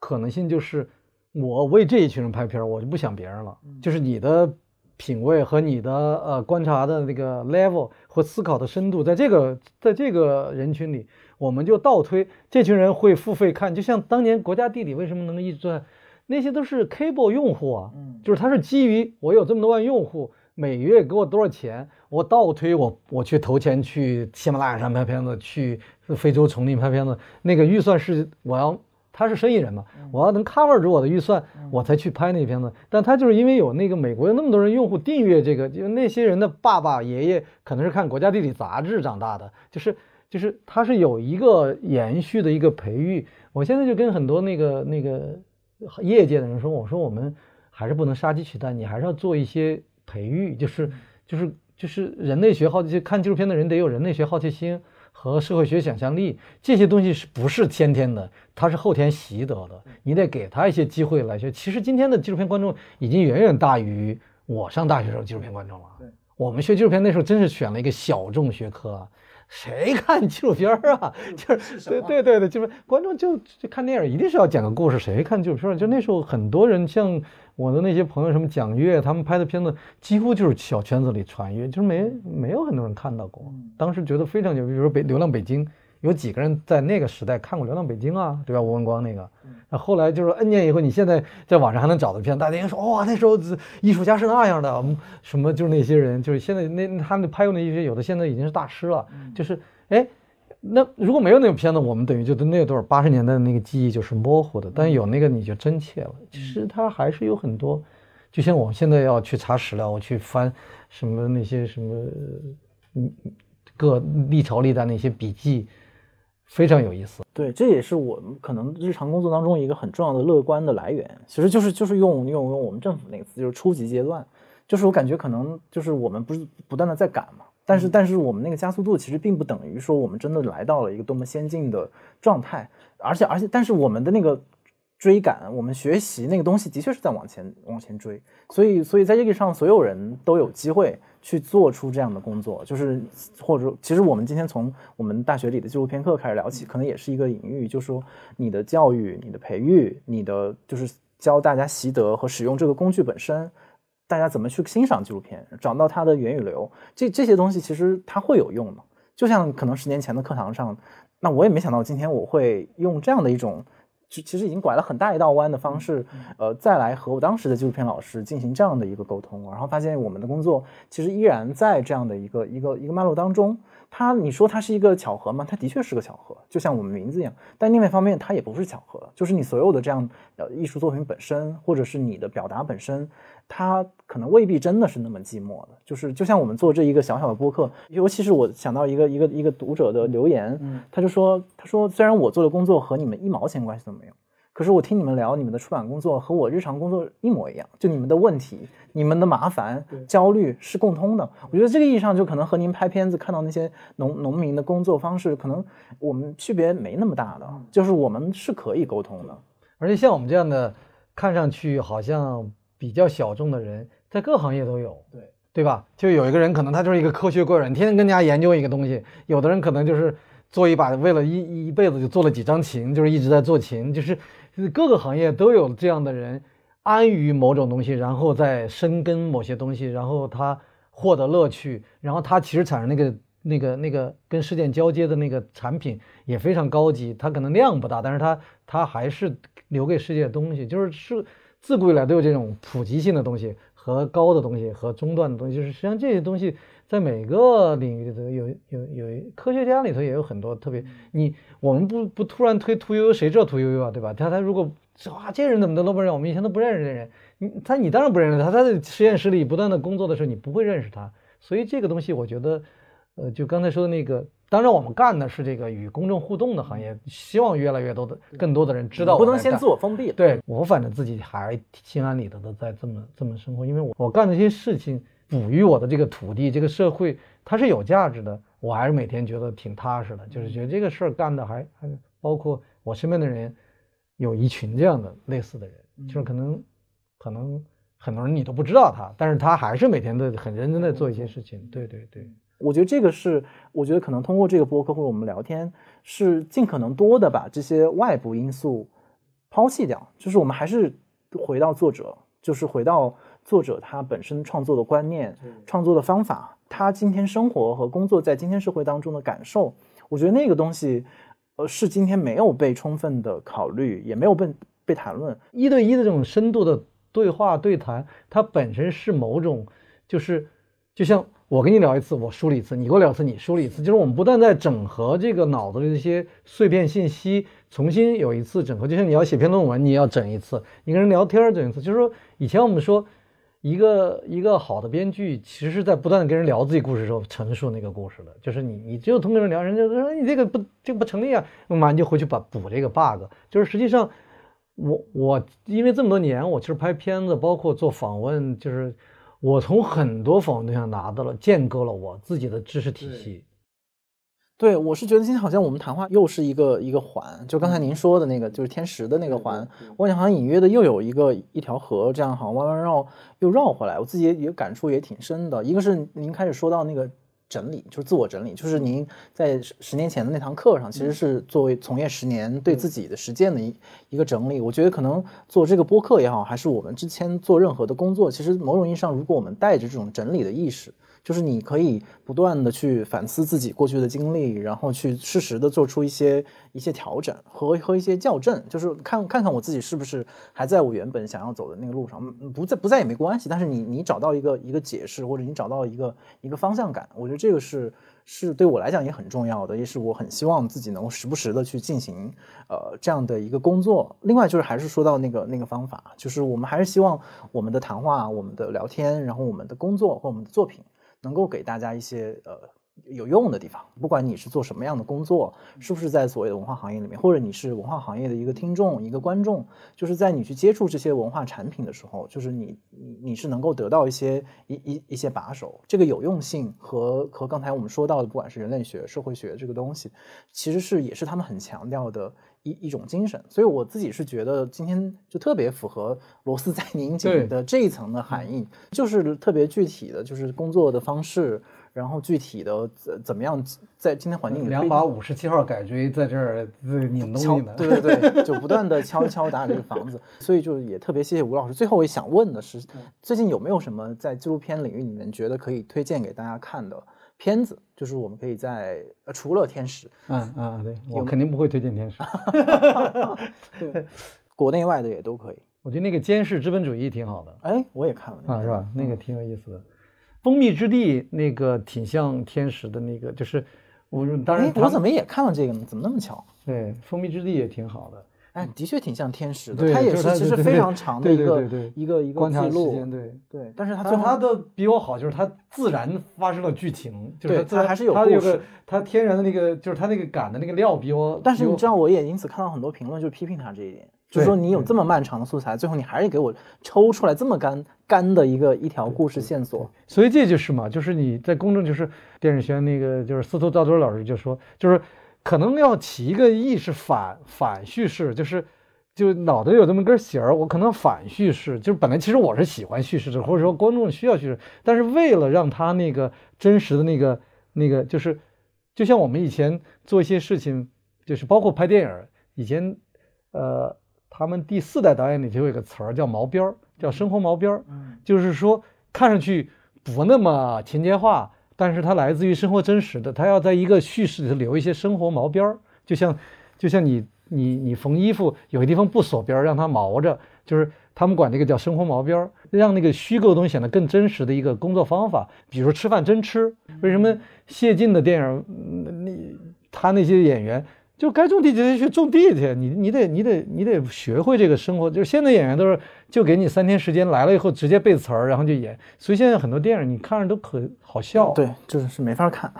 可能性就是我为这一群人拍片儿，我就不想别人了，就是你的。品味和你的呃观察的那个 level 和思考的深度，在这个在这个人群里，我们就倒推这群人会付费看，就像当年国家地理为什么能一直在，那些都是 cable 用户啊，嗯，就是它是基于我有这么多万用户，每月给我多少钱，我倒推我我去投钱去喜马拉雅山拍片子，去非洲丛林拍片子，那个预算是我要。他是生意人嘛，我要能 cover 住我的预算，我才去拍那片子。但他就是因为有那个美国有那么多人用户订阅这个，就那些人的爸爸爷爷可能是看《国家地理》杂志长大的，就是就是他是有一个延续的一个培育。我现在就跟很多那个那个业界的人说，我说我们还是不能杀鸡取蛋，你还是要做一些培育，就是就是就是人类学好奇，看纪录片的人得有人类学好奇心。和社会学想象力这些东西是不是先天的？它是后天习得的。你得给他一些机会来学。其实今天的纪录片观众已经远远大于我上大学时候纪录片观众了。对，我们学纪录片那时候真是选了一个小众学科。谁看纪录片啊？就是对对对对，就是观众就就看电影，一定是要讲个故事。谁看纪录片？就那时候很多人，像我的那些朋友，什么蒋越，他们拍的片子几乎就是小圈子里传阅，就是没没有很多人看到过。当时觉得非常牛，比如说《北流浪北京》。有几个人在那个时代看过《流浪北京》啊，对吧？吴文光那个，那后来就是 N 年以后，你现在在网上还能找到片，大家说哇，那时候艺术家是那样的，什么就是那些人，就是现在那他们拍过那些，有的现在已经是大师了。就是哎，那如果没有那个片子，我们等于就那段八十年代的那个记忆就是模糊的，但有那个你就真切了。其实他还是有很多，就像我现在要去查史料，我去翻什么那些什么嗯各历朝历代那些笔记。非常有意思，对，这也是我们可能日常工作当中一个很重要的乐观的来源。其实就是就是用用用我们政府那个词，就是初级阶段。就是我感觉可能就是我们不是不断的在赶嘛，但是但是我们那个加速度其实并不等于说我们真的来到了一个多么先进的状态，而且而且但是我们的那个。追赶我们学习那个东西，的确是在往前往前追，所以所以在这个上，所有人都有机会去做出这样的工作，就是或者其实我们今天从我们大学里的纪录片课开始聊起，可能也是一个隐喻，就是说你的教育、你的培育、你的就是教大家习得和使用这个工具本身，大家怎么去欣赏纪录片，找到它的源与流，这这些东西其实它会有用的。就像可能十年前的课堂上，那我也没想到今天我会用这样的一种。其其实已经拐了很大一道弯的方式，呃，再来和我当时的纪录片老师进行这样的一个沟通，然后发现我们的工作其实依然在这样的一个一个一个脉络当中。它，你说它是一个巧合吗？它的确是个巧合，就像我们名字一样。但另外一方面，它也不是巧合，就是你所有的这样呃艺术作品本身，或者是你的表达本身。他可能未必真的是那么寂寞的，就是就像我们做这一个小小的播客，尤其是我想到一个一个一个读者的留言，他就说，他说虽然我做的工作和你们一毛钱关系都没有，可是我听你们聊你们的出版工作和我日常工作一模一样，就你们的问题、你们的麻烦、焦虑是共通的。我觉得这个意义上就可能和您拍片子看到那些农农民的工作方式，可能我们区别没那么大的，就是我们是可以沟通的，而且像我们这样的，看上去好像。比较小众的人，在各行业都有，对对吧？就有一个人，可能他就是一个科学怪人，天天跟人家研究一个东西；有的人可能就是做一把，为了一一辈子就做了几张琴，就是一直在做琴。就是各个行业都有这样的人，安于某种东西，然后再深耕某些东西，然后他获得乐趣，然后他其实产生那个那个那个跟世界交接的那个产品也非常高级。他可能量不大，但是他他还是留给世界的东西，就是是。自古以来都有这种普及性的东西和高的东西和中段的东西，就是实际上这些东西在每个领域里头有有有科学家里头也有很多特别。你我们不不突然推屠呦呦，谁知道屠呦呦啊，对吧？他他如果哇这人怎么都都不认，我们以前都不认识这人，你他你当然不认识他，他在实验室里不断的工作的时候，你不会认识他。所以这个东西我觉得，呃，就刚才说的那个。当然，我们干的是这个与公众互动的行业，希望越来越多的、更多的人知道。不能先自我封闭。对我，反正自己还心安理得的在这么这么生活，因为我我干这些事情，哺育我的这个土地、这个社会，它是有价值的。我还是每天觉得挺踏实的，就是觉得这个事儿干的还还包括我身边的人，有一群这样的类似的人，就是可能可能很多人你都不知道他，但是他还是每天都很认真在做一些事情。对对对。我觉得这个是，我觉得可能通过这个播客或者我们聊天，是尽可能多的把这些外部因素抛弃掉，就是我们还是回到作者，就是回到作者他本身创作的观念、创作的方法，他今天生活和工作在今天社会当中的感受。我觉得那个东西，呃，是今天没有被充分的考虑，也没有被被谈论。一对一的这种深度的对话对谈，它本身是某种。就是就像我跟你聊一次，我梳理一次；你给我聊一次，你梳理一次。就是我们不断在整合这个脑子里的一些碎片信息，重新有一次整合。就像你要写篇论文，你也要整一次；你跟人聊天整一次。就是说，以前我们说。一个一个好的编剧，其实是在不断的跟人聊自己故事的时候陈述那个故事的。就是你，你只有通过人聊，人家说你这个不，这个不成立啊，马上就回去把补这个 bug。就是实际上，我我因为这么多年，我其实拍片子，包括做访问，就是我从很多访问对象拿到了建构了我自己的知识体系。对，我是觉得今天好像我们谈话又是一个一个环，就刚才您说的那个，就是天时的那个环，我感觉好像隐约的又有一个一条河，这样好像弯弯绕又绕回来，我自己也也感触也挺深的。一个是您开始说到那个整理，就是自我整理，就是您在十年前的那堂课上，其实是作为从业十年对自己的实践的一一个整理。我觉得可能做这个播客也好，还是我们之前做任何的工作，其实某种意义上，如果我们带着这种整理的意识。就是你可以不断的去反思自己过去的经历，然后去适时的做出一些一些调整和和一些校正，就是看看看我自己是不是还在我原本想要走的那个路上，不在不在也没关系。但是你你找到一个一个解释，或者你找到一个一个方向感，我觉得这个是是对我来讲也很重要的，也是我很希望自己能够时不时的去进行呃这样的一个工作。另外就是还是说到那个那个方法，就是我们还是希望我们的谈话、我们的聊天，然后我们的工作或我们的作品。能够给大家一些呃有用的地方，不管你是做什么样的工作，是不是在所谓的文化行业里面，或者你是文化行业的一个听众、一个观众，就是在你去接触这些文化产品的时候，就是你你你是能够得到一些一一一些把手，这个有用性和和刚才我们说到的，不管是人类学、社会学这个东西，其实是也是他们很强调的。一一种精神，所以我自己是觉得今天就特别符合螺丝在拧紧的这一层的含义，就是特别具体的就是工作的方式，然后具体的怎怎么样在今天环境里两把五十七号改锥在这儿拧东西呢，对对对，就不断的敲敲打这个房子，所以就也特别谢谢吴老师。最后我也想问的是，最近有没有什么在纪录片领域里面觉得可以推荐给大家看的？片子就是我们可以在呃，除了天使，嗯嗯，对我肯定不会推荐天使，对，国内外的也都可以。我觉得那个监视资本主义挺好的，哎，我也看了啊，是吧？那个挺有意思的。蜂蜜之地那个挺像天使的那个，就是我当然我怎么也看了这个呢？怎么那么巧？对，蜂蜜之地也挺好的。哎，的确挺像天使的，它也是其实非常长的一个一个一个记录，对对。但是它它的比我好，就是它自然发生了剧情，就是它还是有故事。它天然的那个，就是它那个感的那个料比我。但是你知道，我也因此看到很多评论，就批评他这一点，就是说你有这么漫长的素材，最后你还是给我抽出来这么干干的一个一条故事线索。所以这就是嘛，就是你在公众，就是电视学那个，就是司徒兆尊老师就说，就是可能要起一个意识反反叙事，就是。就脑袋有这么根弦儿，我可能反叙事，就是本来其实我是喜欢叙事的，或者说观众需要叙事，但是为了让他那个真实的那个那个，就是就像我们以前做一些事情，就是包括拍电影，以前呃，他们第四代导演里就有一个词儿叫毛边儿，叫生活毛边儿，就是说看上去不那么情节化，但是它来自于生活真实的，它要在一个叙事里头留一些生活毛边儿，就像就像你。你你缝衣服有些地方不锁边儿，让它毛着，就是他们管那个叫生活毛边儿，让那个虚构东西显得更真实的一个工作方法。比如说吃饭真吃，为什么谢晋的电影，那他那些演员就该种地就去种地去，你你得你得你得学会这个生活。就是现在演员都是就给你三天时间来了以后直接背词儿，然后就演。所以现在很多电影你看着都可好笑，对，就是是没法看。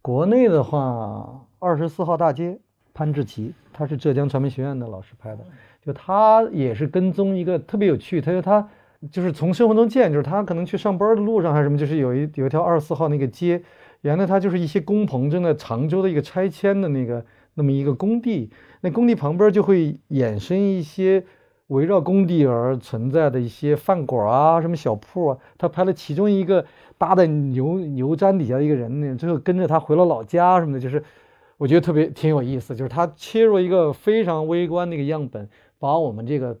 国内的话，二十四号大街。潘志奇，他是浙江传媒学院的老师拍的，就他也是跟踪一个特别有趣。他说他就是从生活中见，就是他可能去上班的路上还是什么，就是有一有一条二十四号那个街，原来他就是一些工棚正在常州的一个拆迁的那个那么一个工地，那工地旁边就会衍生一些围绕工地而存在的一些饭馆啊，什么小铺啊。他拍了其中一个搭在牛牛毡底下的一个人呢，最后跟着他回了老家什么的，就是。我觉得特别挺有意思，就是他切入一个非常微观的一个样本，把我们这个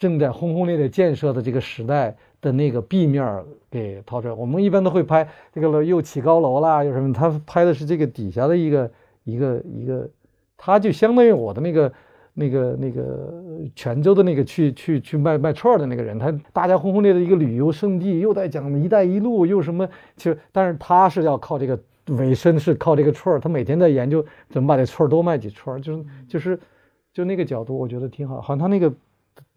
正在轰轰烈烈建设的这个时代的那个 B 面给掏出来。我们一般都会拍这个又起高楼啦，又什么，他拍的是这个底下的一个一个一个，他就相当于我的那个那个那个泉州的那个去去去卖卖串的那个人，他大家轰轰烈烈的一个旅游胜地，又在讲“一带一路”，又什么，其实但是他是要靠这个尾声是靠这个串儿，他每天在研究怎么把这串儿多卖几串儿，就是就是就那个角度，我觉得挺好。好像他那个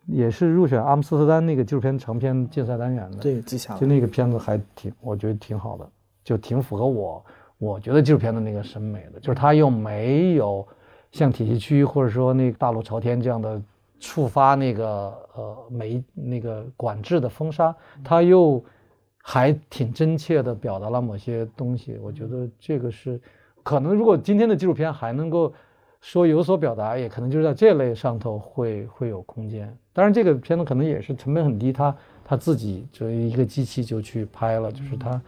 也是入选阿姆斯特丹那个纪录片长片竞赛单元的，对，记下就那个片子还挺，我觉得挺好的，就挺符合我我觉得纪录片的那个审美的，就是它又没有。像铁西区或者说那大路朝天这样的触发那个呃媒那个管制的封杀，它又还挺真切的表达了某些东西。我觉得这个是可能，如果今天的纪录片还能够说有所表达，也可能就是在这类上头会会有空间。当然，这个片子可能也是成本很低，他他自己就一个机器就去拍了，就是他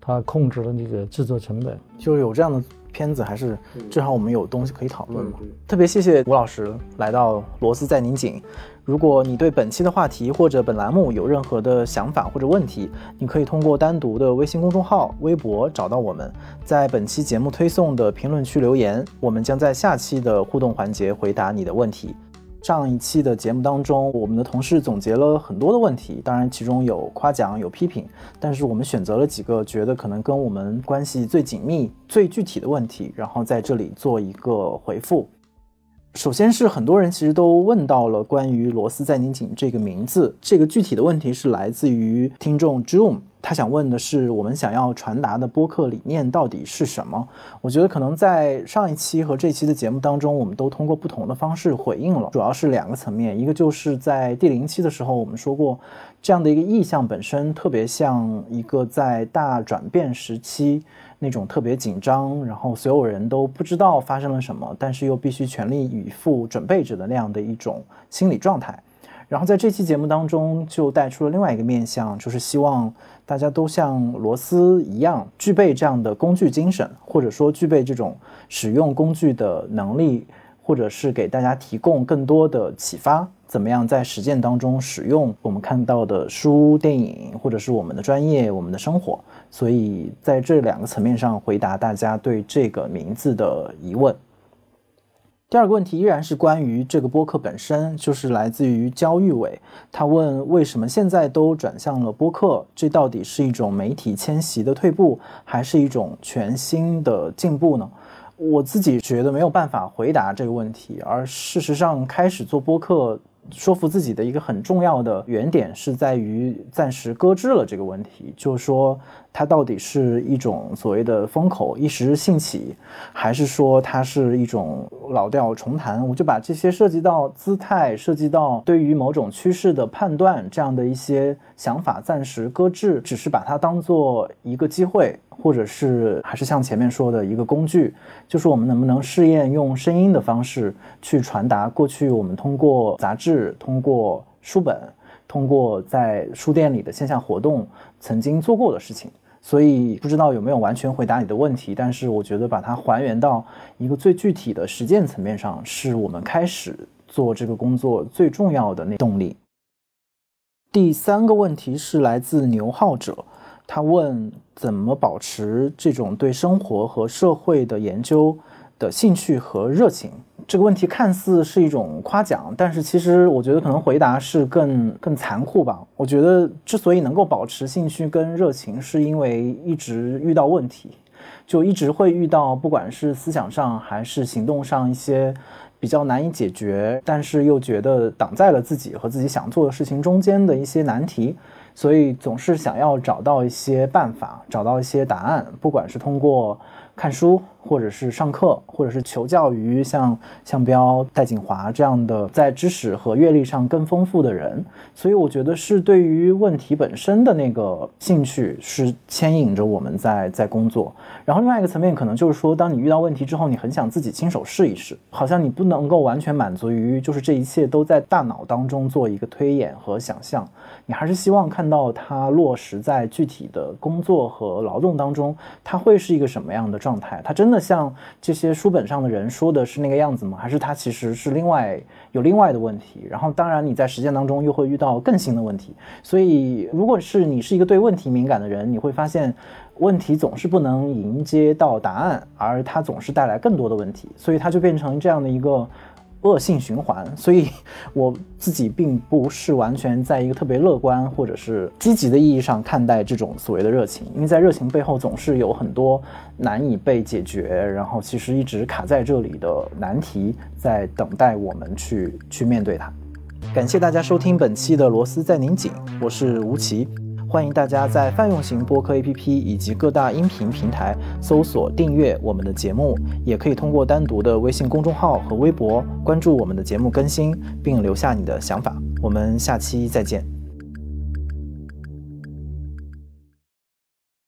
他控制了那个制作成本，就有这样的。片子还是至少我们有东西可以讨论嘛。特别谢谢吴老师来到螺丝在拧紧。如果你对本期的话题或者本栏目有任何的想法或者问题，你可以通过单独的微信公众号、微博找到我们，在本期节目推送的评论区留言，我们将在下期的互动环节回答你的问题。上一期的节目当中，我们的同事总结了很多的问题，当然其中有夸奖有批评，但是我们选择了几个觉得可能跟我们关系最紧密、最具体的问题，然后在这里做一个回复。首先是很多人其实都问到了关于“螺丝在拧紧”这个名字，这个具体的问题是来自于听众 June，他想问的是我们想要传达的播客理念到底是什么？我觉得可能在上一期和这期的节目当中，我们都通过不同的方式回应了，主要是两个层面，一个就是在第零期的时候我们说过，这样的一个意向本身特别像一个在大转变时期。那种特别紧张，然后所有人都不知道发生了什么，但是又必须全力以赴准备着的那样的一种心理状态。然后在这期节目当中，就带出了另外一个面向，就是希望大家都像罗斯一样，具备这样的工具精神，或者说具备这种使用工具的能力，或者是给大家提供更多的启发。怎么样在实践当中使用我们看到的书、电影，或者是我们的专业、我们的生活？所以在这两个层面上回答大家对这个名字的疑问。第二个问题依然是关于这个播客本身，就是来自于焦玉伟，他问为什么现在都转向了播客？这到底是一种媒体迁徙的退步，还是一种全新的进步呢？我自己觉得没有办法回答这个问题，而事实上开始做播客。说服自己的一个很重要的原点是在于暂时搁置了这个问题，就是说它到底是一种所谓的风口一时兴起，还是说它是一种老调重弹？我就把这些涉及到姿态、涉及到对于某种趋势的判断这样的一些想法暂时搁置，只是把它当做一个机会。或者是还是像前面说的一个工具，就是我们能不能试验用声音的方式去传达过去我们通过杂志、通过书本、通过在书店里的线下活动曾经做过的事情。所以不知道有没有完全回答你的问题，但是我觉得把它还原到一个最具体的实践层面上，是我们开始做这个工作最重要的那动力。第三个问题是来自牛号者。他问怎么保持这种对生活和社会的研究的兴趣和热情？这个问题看似是一种夸奖，但是其实我觉得可能回答是更更残酷吧。我觉得之所以能够保持兴趣跟热情，是因为一直遇到问题，就一直会遇到，不管是思想上还是行动上一些比较难以解决，但是又觉得挡在了自己和自己想做的事情中间的一些难题。所以总是想要找到一些办法，找到一些答案，不管是通过看书。或者是上课，或者是求教于像向彪、戴锦华这样的在知识和阅历上更丰富的人，所以我觉得是对于问题本身的那个兴趣是牵引着我们在在工作。然后另外一个层面可能就是说，当你遇到问题之后，你很想自己亲手试一试，好像你不能够完全满足于就是这一切都在大脑当中做一个推演和想象，你还是希望看到它落实在具体的工作和劳动当中，它会是一个什么样的状态？它真。真的像这些书本上的人说的是那个样子吗？还是他其实是另外有另外的问题？然后，当然你在实践当中又会遇到更新的问题。所以，如果是你是一个对问题敏感的人，你会发现问题总是不能迎接到答案，而它总是带来更多的问题。所以，它就变成这样的一个恶性循环，所以 我自己并不是完全在一个特别乐观或者是积极的意义上看待这种所谓的热情，因为在热情背后总是有很多难以被解决，然后其实一直卡在这里的难题在等待我们去去面对它。感谢大家收听本期的螺丝在拧紧，我是吴奇。欢迎大家在泛用型播客 APP 以及各大音频平台搜索订阅我们的节目，也可以通过单独的微信公众号和微博关注我们的节目更新，并留下你的想法。我们下期再见。